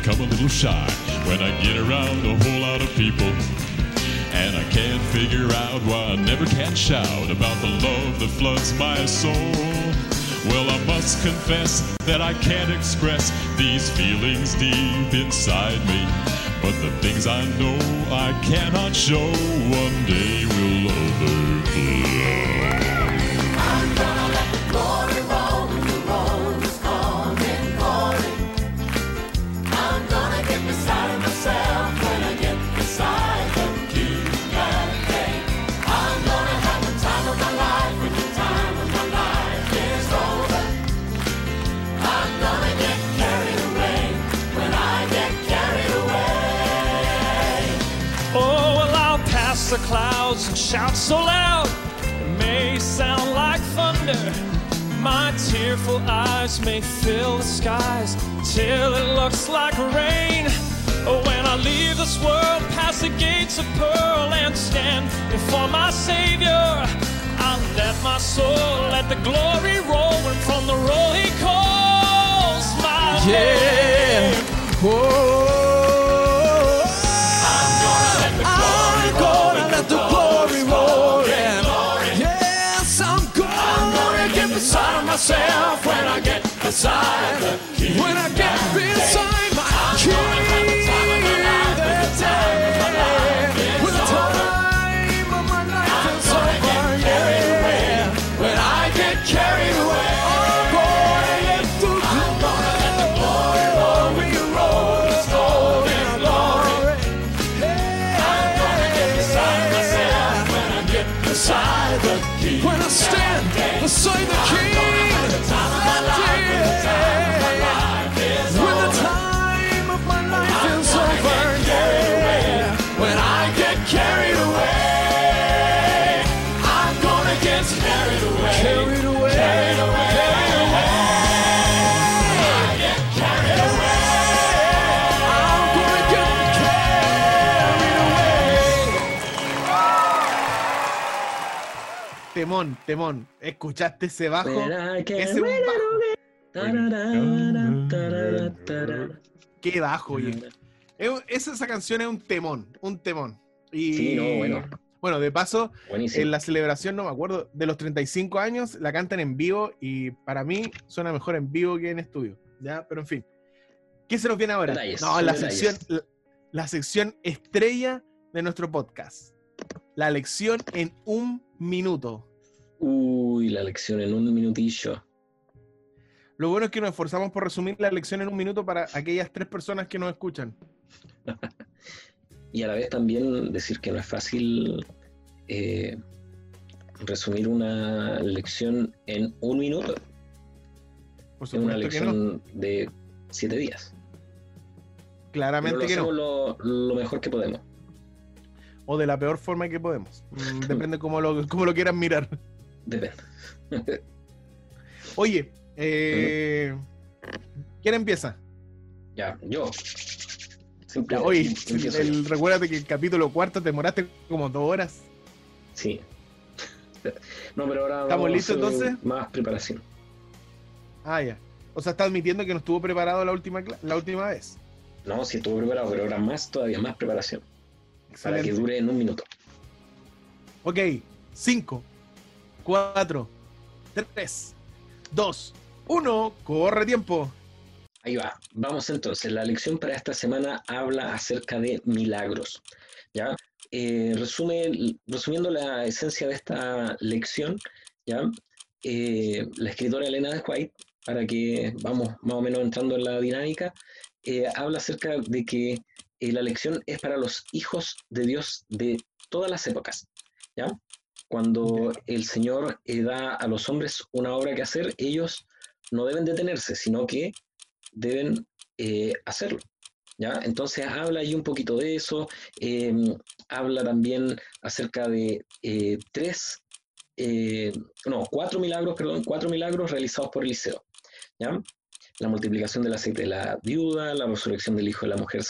Become a little shy when I get around a whole lot of people. And I can't figure out why I never can shout about the love that floods my soul. Well, I must confess that I can't express these feelings deep inside me. But the things I know I cannot show one day will overflow. Clouds and shout so loud. It may sound like thunder. My tearful eyes may fill the skies till it looks like rain. Oh, when I leave this world past the gates of pearl and stand before my Savior, I'll let my soul let the glory roll and from the roll he calls my Yeah. name. Oh, myself when I get beside king. When I get beside Temón, temón. ¿Escuchaste ese bajo? Ese bajo. Tararara. Qué bajo, oye. Esa, esa canción es un temón, un temón. Y, Sí, no, bueno. Bueno, de paso, Buenísimo. en la celebración, no me acuerdo, de los 35 años, la cantan en vivo y para mí suena mejor en vivo que en estudio. ¿Ya? Pero en fin. ¿Qué se nos viene ahora? Detalles, no, la detalles. sección, la, la sección estrella de nuestro podcast. La lección en un minuto. Uy, la lección en un minutillo. Lo bueno es que nos esforzamos por resumir la lección en un minuto para aquellas tres personas que nos escuchan. Y a la vez también decir que no es fácil eh, resumir una lección en un minuto. Por Es una supuesto que no. lección de siete días. Pero Claramente lo que no. lo, lo mejor que podemos. O de la peor forma que podemos. Mm, Depende cómo lo, cómo lo quieran mirar. Depende. Oye, eh, ¿quién empieza? Ya, yo. Siempre Ya, oye, el- recuérdate que el capítulo cuarto te demoraste como dos horas. Sí. No, pero ahora ¿Estamos listos, entonces? Más preparación. Ah, ya. O sea, está admitiendo que no estuvo preparado la última, la última vez. No, sí estuvo preparado, pero ahora más, todavía más preparación. Para que Excelente. dure en un minuto. Ok, 5, 4, 3, 2, 1, corre tiempo. Ahí va. Vamos entonces. La lección para esta semana habla acerca de milagros. ¿Ya? Eh, resume, resumiendo la esencia de esta lección, ¿ya? Eh, la escritora Elena de White, para que vamos más o menos entrando en la dinámica, eh, habla acerca de que la lección es para los hijos de Dios de todas las épocas. ¿ya? Cuando el Señor eh, da a los hombres una obra que hacer, ellos no deben detenerse, sino que deben eh, hacerlo. ¿ya? Entonces habla ahí un poquito de eso, eh, habla también acerca de eh, tres, no, cuatro milagros, perdón, cuatro milagros realizados por Eliseo. ¿ya? La multiplicación del aceite de la viuda, la resurrección del hijo de la mujer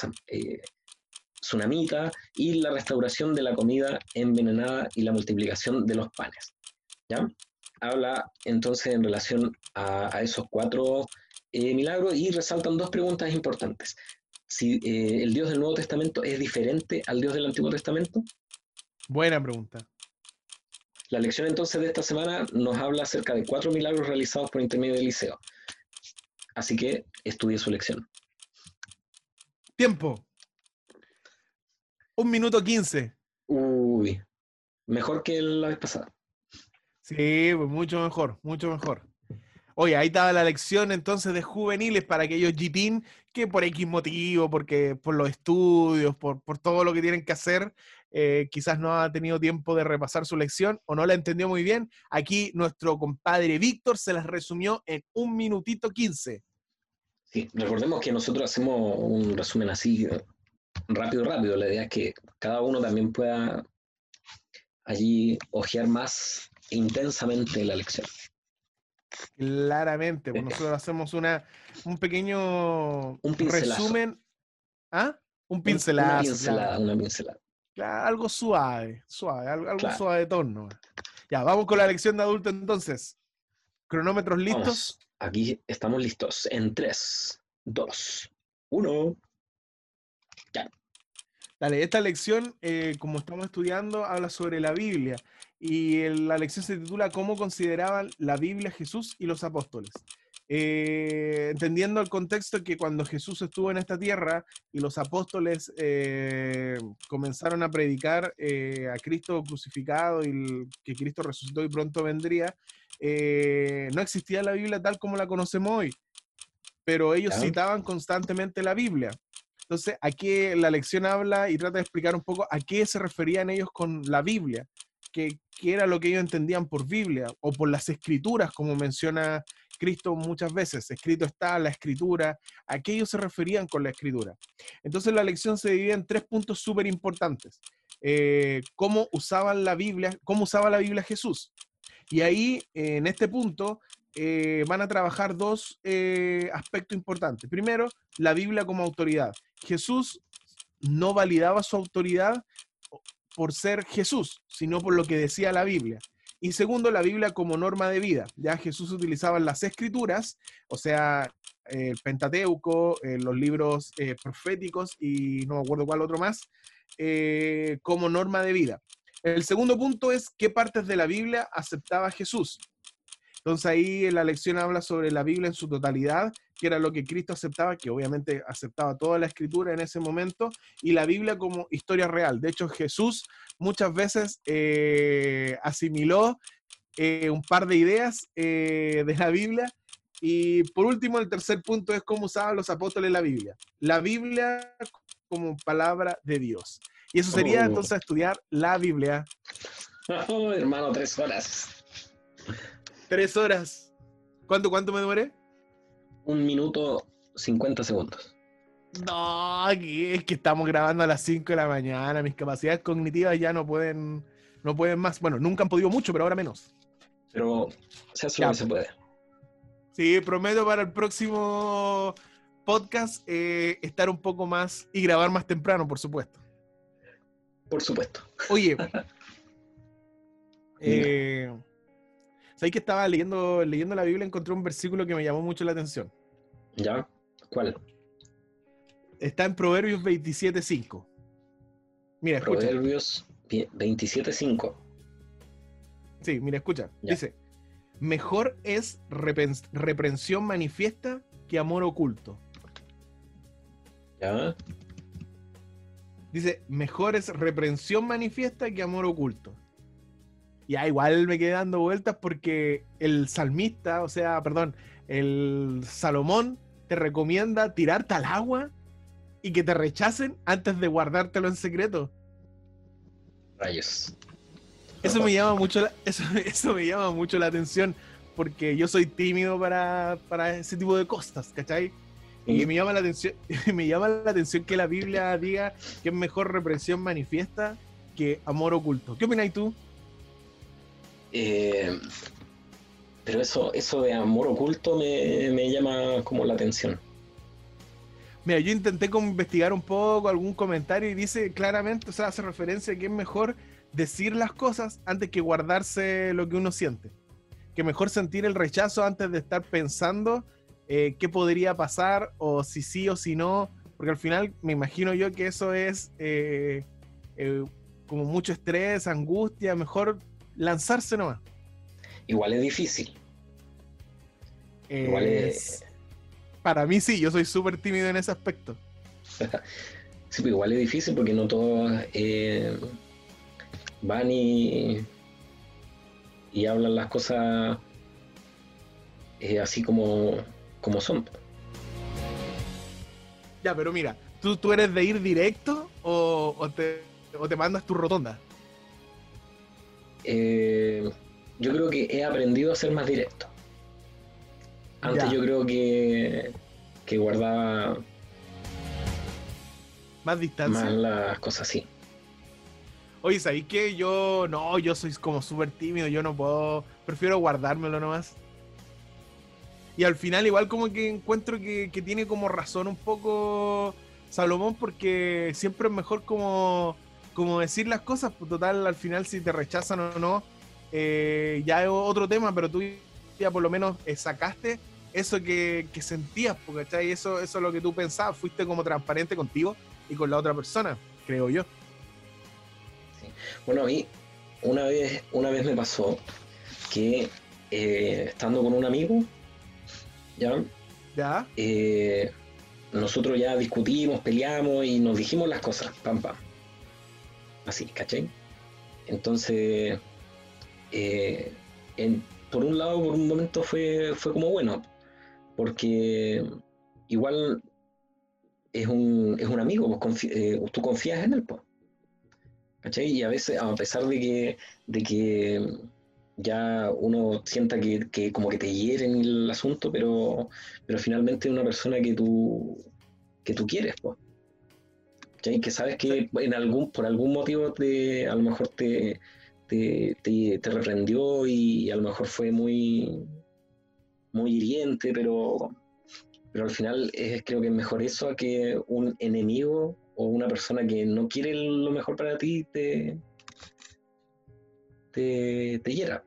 tsunamita y la restauración de la comida envenenada y la multiplicación de los panes. ¿ya? Habla entonces en relación a, a esos cuatro eh, milagro y resaltan dos preguntas importantes. Si eh, el Dios del Nuevo Testamento es diferente al Dios del Antiguo Testamento. Buena pregunta. La lección entonces de esta semana nos habla acerca de cuatro milagros realizados por intermedio de Eliseo. Así que estudie su lección. Tiempo. Un minuto quince. Uy, mejor que la vez pasada. Sí, pues mucho mejor, mucho mejor. Oye, ahí estaba la lección entonces de juveniles para aquellos GPIN que por X motivo, porque por los estudios, por, por todo lo que tienen que hacer, eh, quizás no ha tenido tiempo de repasar su lección o no la entendió muy bien. Aquí nuestro compadre Víctor se las resumió en un minutito quince. Sí, recordemos que nosotros hacemos un resumen así rápido, rápido. La idea es que cada uno también pueda allí hojear más intensamente la lección. Claramente, pues nosotros hacemos una, un pequeño Un resumen. ¿Ah? Un pincelazo. Una claro. pincelada, una pincelada. Claro, algo suave, suave, algo, algo Claro. suave de tono. Ya, vamos con la lección de adulto entonces. Cronómetros listos. Vamos, aquí estamos listos. En 3, 2, 1. Dale, esta lección, eh, como estamos estudiando, habla sobre la Biblia. Y el- la lección se titula ¿Cómo consideraban la Biblia Jesús y los apóstoles? Eh, entendiendo el contexto que cuando Jesús estuvo en esta tierra y los apóstoles eh, comenzaron a predicar eh, a Cristo crucificado y el- que Cristo resucitó y pronto vendría, eh, no existía la Biblia tal como la conocemos hoy, pero ellos citaban constantemente la Biblia. Entonces, aquí la lección habla y trata de explicar un poco a qué se referían ellos con la Biblia, qué, qué era lo que ellos entendían por Biblia o por las escrituras, como menciona Cristo muchas veces. Escrito está la escritura, a qué ellos se referían con la escritura. Entonces, la lección se divide en tres puntos súper importantes. Eh, cómo usaban la Biblia, cómo usaba la Biblia Jesús. Y ahí, eh, en este punto, eh, van a trabajar dos eh, aspectos importantes. Primero, la Biblia como autoridad. Jesús no validaba su autoridad por ser Jesús, sino por lo que decía la Biblia. Y segundo, la Biblia como norma de vida. Ya Jesús utilizaba las escrituras, o sea, el Pentateuco, eh, los libros eh, proféticos y no me acuerdo cuál otro más, eh, como norma de vida. El segundo punto es qué partes de la Biblia aceptaba Jesús. Entonces ahí la lección habla sobre la Biblia en su totalidad, que era lo que Cristo aceptaba, que obviamente aceptaba toda la escritura en ese momento, y la Biblia como historia real. De hecho, Jesús muchas veces eh, asimiló eh, un par de ideas eh, de la Biblia. Y por último, el tercer punto es cómo usaban los apóstoles la Biblia. La Biblia como palabra de Dios. Y eso sería Oh. entonces estudiar la Biblia. Oh, hermano, tres horas. Tres horas. ¿Cuánto, cuánto me demoré? Un minuto 50 segundos. No, es que estamos grabando a las 5 de la mañana. Mis capacidades cognitivas ya no pueden, no pueden más. Bueno, nunca han podido mucho, pero ahora menos. Pero se hace lo que se puede. Sí, prometo para el próximo podcast eh, estar un poco más y grabar más temprano, por supuesto. Por supuesto. Oye, eh, ¿sabes que estaba leyendo, leyendo la Biblia? Encontré un versículo que me llamó mucho la atención. ¿Ya? ¿Cuál? Está en Proverbios 27.5. Mira, escucha. Proverbios 27.5. Sí, mira, escucha. Ya. Dice, mejor es reprensión manifiesta que amor oculto. ¿Ya? Dice, mejor es reprensión manifiesta que amor oculto. Ya, igual me quedé dando vueltas porque el salmista, o sea, perdón, el Salomón te recomienda tirarte al agua y que te rechacen antes de guardártelo en secreto. Rayos. Eso me llama mucho la, eso, eso me llama mucho la atención porque yo soy tímido para, para ese tipo de cosas, ¿cachai? Y me llama la atención, me llama la atención que la Biblia diga que es mejor represión manifiesta que amor oculto. ¿Qué opinas tú? Eh, pero eso, eso de amor oculto me, me llama como la atención. Mira, yo intenté investigar un poco algún comentario y dice claramente, o sea, hace referencia a que es mejor decir las cosas antes que guardarse lo que uno siente. Que mejor sentir el rechazo antes de estar pensando eh, qué podría pasar, o si sí o si no, porque al final me imagino yo que eso es eh, eh, como mucho estrés, angustia, mejor lanzarse nomás. Igual es difícil. Igual Es- es, Para mí sí, yo soy súper tímido en ese aspecto. sí, pero igual es difícil porque no todos eh, van y, y hablan las cosas eh, así como, como son. Ya, pero mira, ¿tú, tú eres de ir directo o, o te, o te mandas tu rotonda? Eh, yo creo que he aprendido a ser más directo. Antes Ya. yo creo que, que guardaba Más distancia. más las cosas así. Oye, ¿sabéis qué? Yo no, yo soy como súper tímido, yo no puedo, prefiero guardármelo nomás. Y al final igual como que encuentro que, que tiene como razón un poco Salomón porque siempre es mejor como, como decir las cosas, pues total al final si te rechazan o no, eh, ya es otro tema, pero tú ya por lo menos eh, sacaste eso que, que sentías, pues, ¿cachai? Eso, eso es lo que tú pensabas, fuiste como transparente contigo y con la otra persona, creo yo. Bueno, a mí una vez, una vez me pasó que eh, estando con un amigo, ya, ¿Ya? nosotros ya discutimos, peleamos y nos dijimos las cosas, pam, pam. Así, ¿cachai? Entonces, eh, por un lado, por un momento fue, fue como bueno, porque igual es un, es un amigo, confi- eh, tú confías en él, pues. ¿Cachai? Y a veces, a pesar de que, de que ya uno sienta que, que como que te hieren el asunto, pero, pero finalmente es una persona que tú, que tú quieres, pues. Que sabes que en algún, por algún motivo te, a lo mejor te, te, te, te reprendió y a lo mejor fue muy, muy hiriente, pero, pero al final es, creo que es mejor eso a que un enemigo o una persona que no quiere lo mejor para ti te, te, te hiera.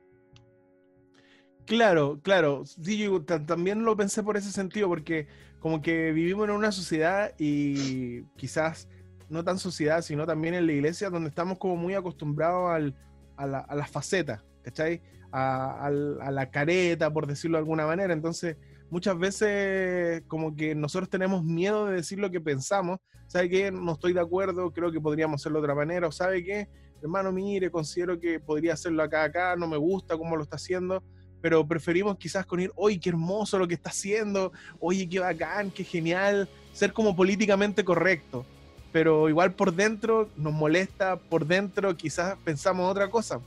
Claro, claro. Sí, yo ta- también lo pensé por ese sentido, porque como que vivimos en una sociedad y quizás no tan sociedad, sino también en la iglesia, donde estamos como muy acostumbrados al, a, la, a las facetas, ¿cachai? A, al- a la careta, por decirlo de alguna manera. Entonces, muchas veces como que nosotros tenemos miedo de decir lo que pensamos. ¿Sabe qué? No estoy de acuerdo, creo que podríamos hacerlo de otra manera. ¿O sabe qué? Hermano, mire, considero que podría hacerlo acá, acá, no me gusta cómo lo está haciendo pero preferimos quizás con ir, oye, qué hermoso lo que está haciendo, oye, qué bacán, qué genial, ser como políticamente correcto. Pero igual por dentro nos molesta, por dentro quizás pensamos otra cosa.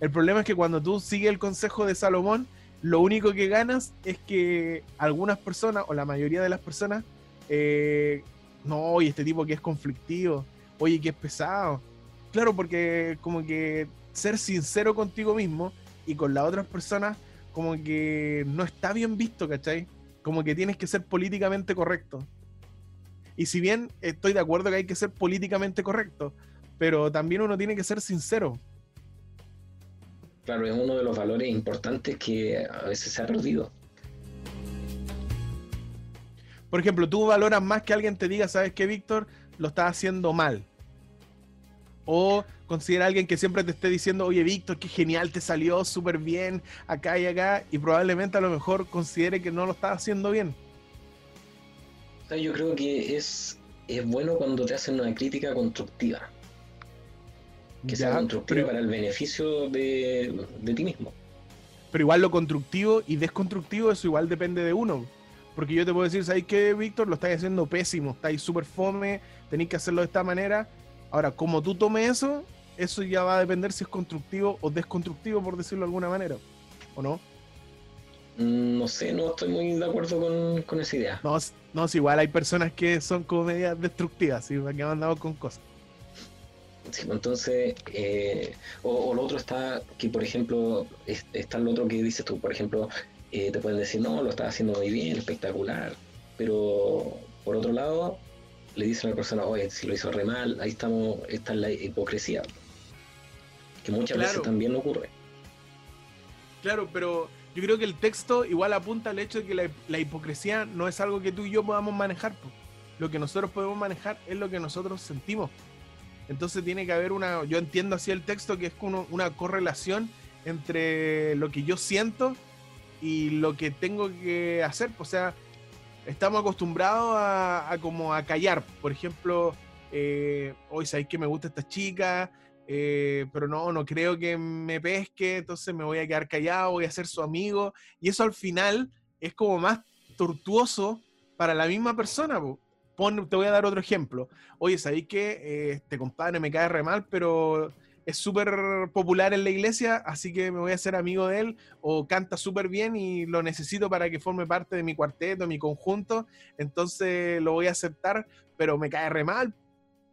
El problema es que cuando tú sigues el consejo de Salomón, lo único que ganas es que algunas personas, o la mayoría de las personas, eh, no, oye, este tipo que es conflictivo, oye, que es pesado. Claro, porque como que ser sincero contigo mismo y con las otras personas como que no está bien visto, ¿cachai? Como que tienes que ser políticamente correcto. Y si bien estoy de acuerdo que hay que ser políticamente correcto, pero también uno tiene que ser sincero. Claro, es uno de los valores importantes que a veces se ha perdido. Por ejemplo, tú valoras más que alguien te diga, ¿sabes qué, Víctor? Lo estás haciendo mal. O considera a alguien que siempre te esté diciendo, oye, Víctor, qué genial te salió, súper bien, acá y acá, y probablemente a lo mejor considere que no lo estás haciendo bien. Yo creo que es, es bueno cuando te hacen una crítica constructiva, que sea constructiva pero- para el beneficio de, de ti mismo. Pero igual lo constructivo y desconstructivo, eso igual depende de uno. Porque yo te puedo decir, ¿sabes qué, Víctor? Lo estáis haciendo pésimo, estáis súper fome, tenéis que hacerlo de esta manera. Ahora, como tú tomes eso, eso ya va a depender si es constructivo o desconstructivo, por decirlo de alguna manera. ¿O no? Mm, No sé, no estoy muy de acuerdo con, con esa idea. No, no, si igual hay personas que son como medias destructivas, ¿sí? que han andado con cosas. Sí, pues entonces, eh, o, o lo otro está que, por ejemplo, es- está lo otro que dices tú, por ejemplo, eh, te pueden decir, no, lo estás haciendo muy bien, espectacular, pero por otro lado, le dicen a la persona, oye, si lo hizo re mal, ahí estamos, está la hipocresía, que muchas Claro. veces también ocurre. Claro, pero yo creo que el texto igual apunta al hecho de que la, hipocresía no es algo que tú y yo podamos manejar. Lo que nosotros podemos manejar es lo que nosotros sentimos. Entonces tiene que haber una, yo entiendo así el texto que es como una correlación entre lo que yo siento y lo que tengo que hacer. O sea, estamos acostumbrados a, como a callar. Por ejemplo, eh, hoy sabéis que me gusta esta chica, eh, pero no, no creo que me pesque, entonces me voy a quedar callado, voy a ser su amigo. Y eso al final es como más tortuoso para la misma persona. po. Pon- te voy a dar otro ejemplo. Oye, ¿sabéis que este compadre me cae re mal, pero es súper popular en la iglesia, así que me voy a hacer amigo de él, o canta súper bien y lo necesito para que forme parte de mi cuarteto, mi conjunto, entonces lo voy a aceptar, pero me cae re mal.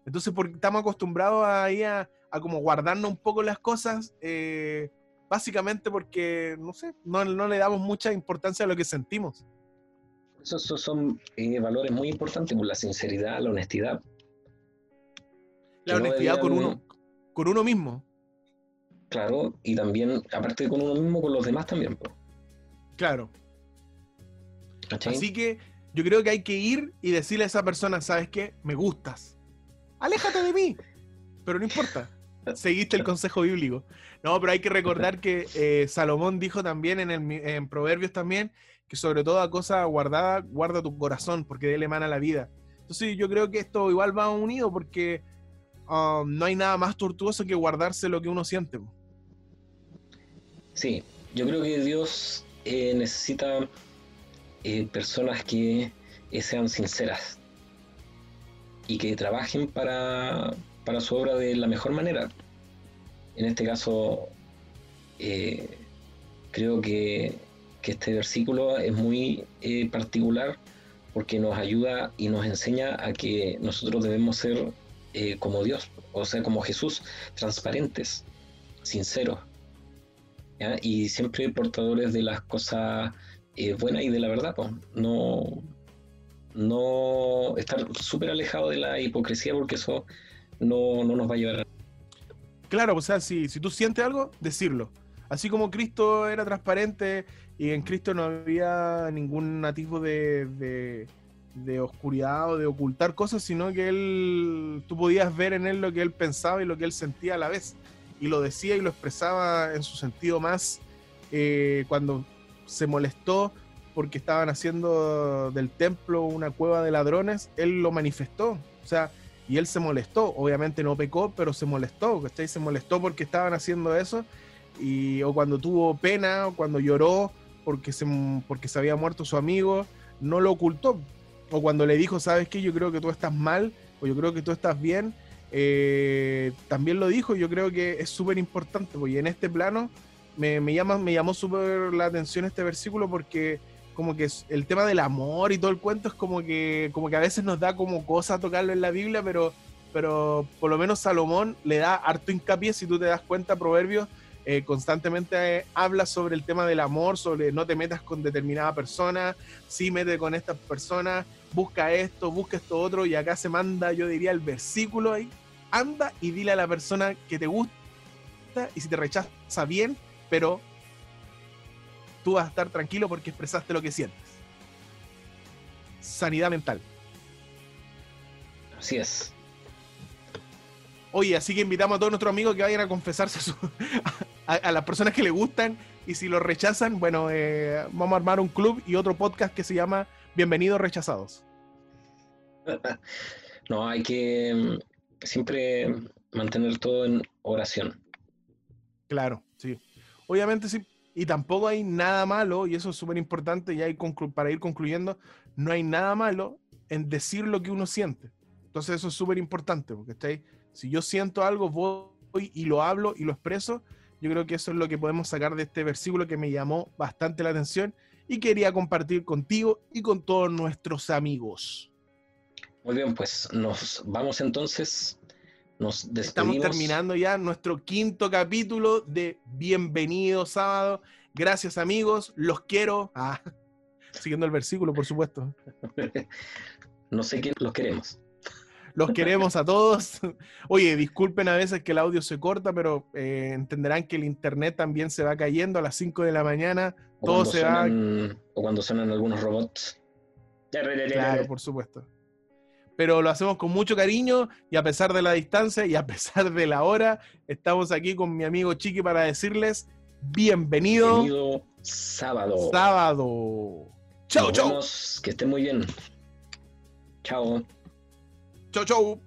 Entonces, porque estamos acostumbrados ahí a, a como guardarnos un poco las cosas, eh, básicamente porque, no sé, no, no le damos mucha importancia a lo que sentimos. Esos, esos son eh, valores muy importantes, por la sinceridad, la honestidad. La Que no honestidad con uno, con uno mismo. Claro, y también, aparte de con uno mismo, con los demás también. Claro. ¿Cachai? Así que yo creo que hay que ir y decirle a esa persona, ¿sabes qué? Me gustas. Aléjate de mí. Pero no importa. Seguiste el consejo bíblico. No, pero hay que recordar que eh, Salomón dijo también en, Proverbios también que sobre toda cosa guardada, guarda tu corazón, porque de él emana la vida. Entonces yo creo que esto igual va unido porque um, no hay nada más tortuoso que guardarse lo que uno siente. Sí, yo creo que Dios eh, necesita eh, personas que sean sinceras y que trabajen para, para su obra de la mejor manera. En este caso, eh, creo que, este versículo es muy eh, particular porque nos ayuda y nos enseña a que nosotros debemos ser eh, como Dios, o sea, como Jesús, transparentes, sinceros. y siempre portadores de las cosas buenas y de la verdad, no, no estar súper alejado de la hipocresía porque eso no, no nos va a llevar. Claro, o sea, si, si tú sientes algo, decirlo. Así como Cristo era transparente y en Cristo no había ningún de, de, de oscuridad o de ocultar cosas, sino que él, tú podías ver en él lo que él pensaba y lo que él sentía a la vez. Y lo decía y lo expresaba en su sentido más eh, cuando se molestó porque estaban haciendo del templo una cueva de ladrones, él lo manifestó. O sea, y él se molestó. Obviamente no pecó, pero se molestó. ¿cachai? Se molestó porque estaban haciendo eso. Y, o cuando tuvo pena, o cuando lloró porque se, porque se había muerto su amigo, no lo ocultó. O cuando le dijo, sabes qué, yo creo que tú estás mal, o yo creo que tú estás bien, eh, también lo dijo. Yo creo que es súper importante, porque en este plano me, me, llama, me llamó súper la atención este versículo porque como que el tema del amor y todo el cuento es como que, como que a veces nos da como cosa tocarlo en la Biblia, pero, pero por lo menos Salomón le da harto hincapié, si tú te das cuenta, Proverbios eh, constantemente eh, habla sobre el tema del amor, sobre no te metas con determinada persona, sí mete con esta persona, busca esto, busca esto otro, y acá se manda, yo diría, el versículo ahí, anda y dile a la persona que te gusta, y si te rechaza bien, pero tú vas a estar tranquilo porque expresaste lo que sientes. Sanidad mental. Así es. Oye, así que invitamos a todos nuestros amigos que vayan a confesarse a, su- a- a las personas que le gustan y si los rechazan, bueno, eh, vamos a armar un club y otro podcast que se llama Bienvenidos Rechazados. No, hay que mm, siempre mantener todo en oración. Claro, sí. Obviamente sí. Y tampoco hay nada malo, y eso es súper importante, y para ir concluyendo, no hay nada malo en decir lo que uno siente. Entonces eso es súper importante, porque. Si yo siento algo, voy y lo hablo y lo expreso. Yo creo que eso es lo que podemos sacar de este versículo que me llamó bastante la atención y quería compartir contigo y con todos nuestros amigos. Muy bien, pues nos vamos entonces. Nos Estamos terminando ya nuestro quinto capítulo de Bienvenido Sábado. Gracias amigos, los quiero. Ah, siguiendo el versículo, por supuesto. no sé quién los queremos. Los queremos a todos. Oye, disculpen a veces que el audio se corta, pero eh, entenderán que el internet también se va cayendo a las 5 de la mañana. O Todo se va. suenan- O cuando suenan algunos robots. Claro, por supuesto. Pero lo hacemos con mucho cariño y a pesar de la distancia y a pesar de la hora, estamos aquí con mi amigo Chiqui para decirles bienvenido, Bienvenido sábado. sábado. Chau. vemos, Que estén muy bien. Chao. Chau, chau.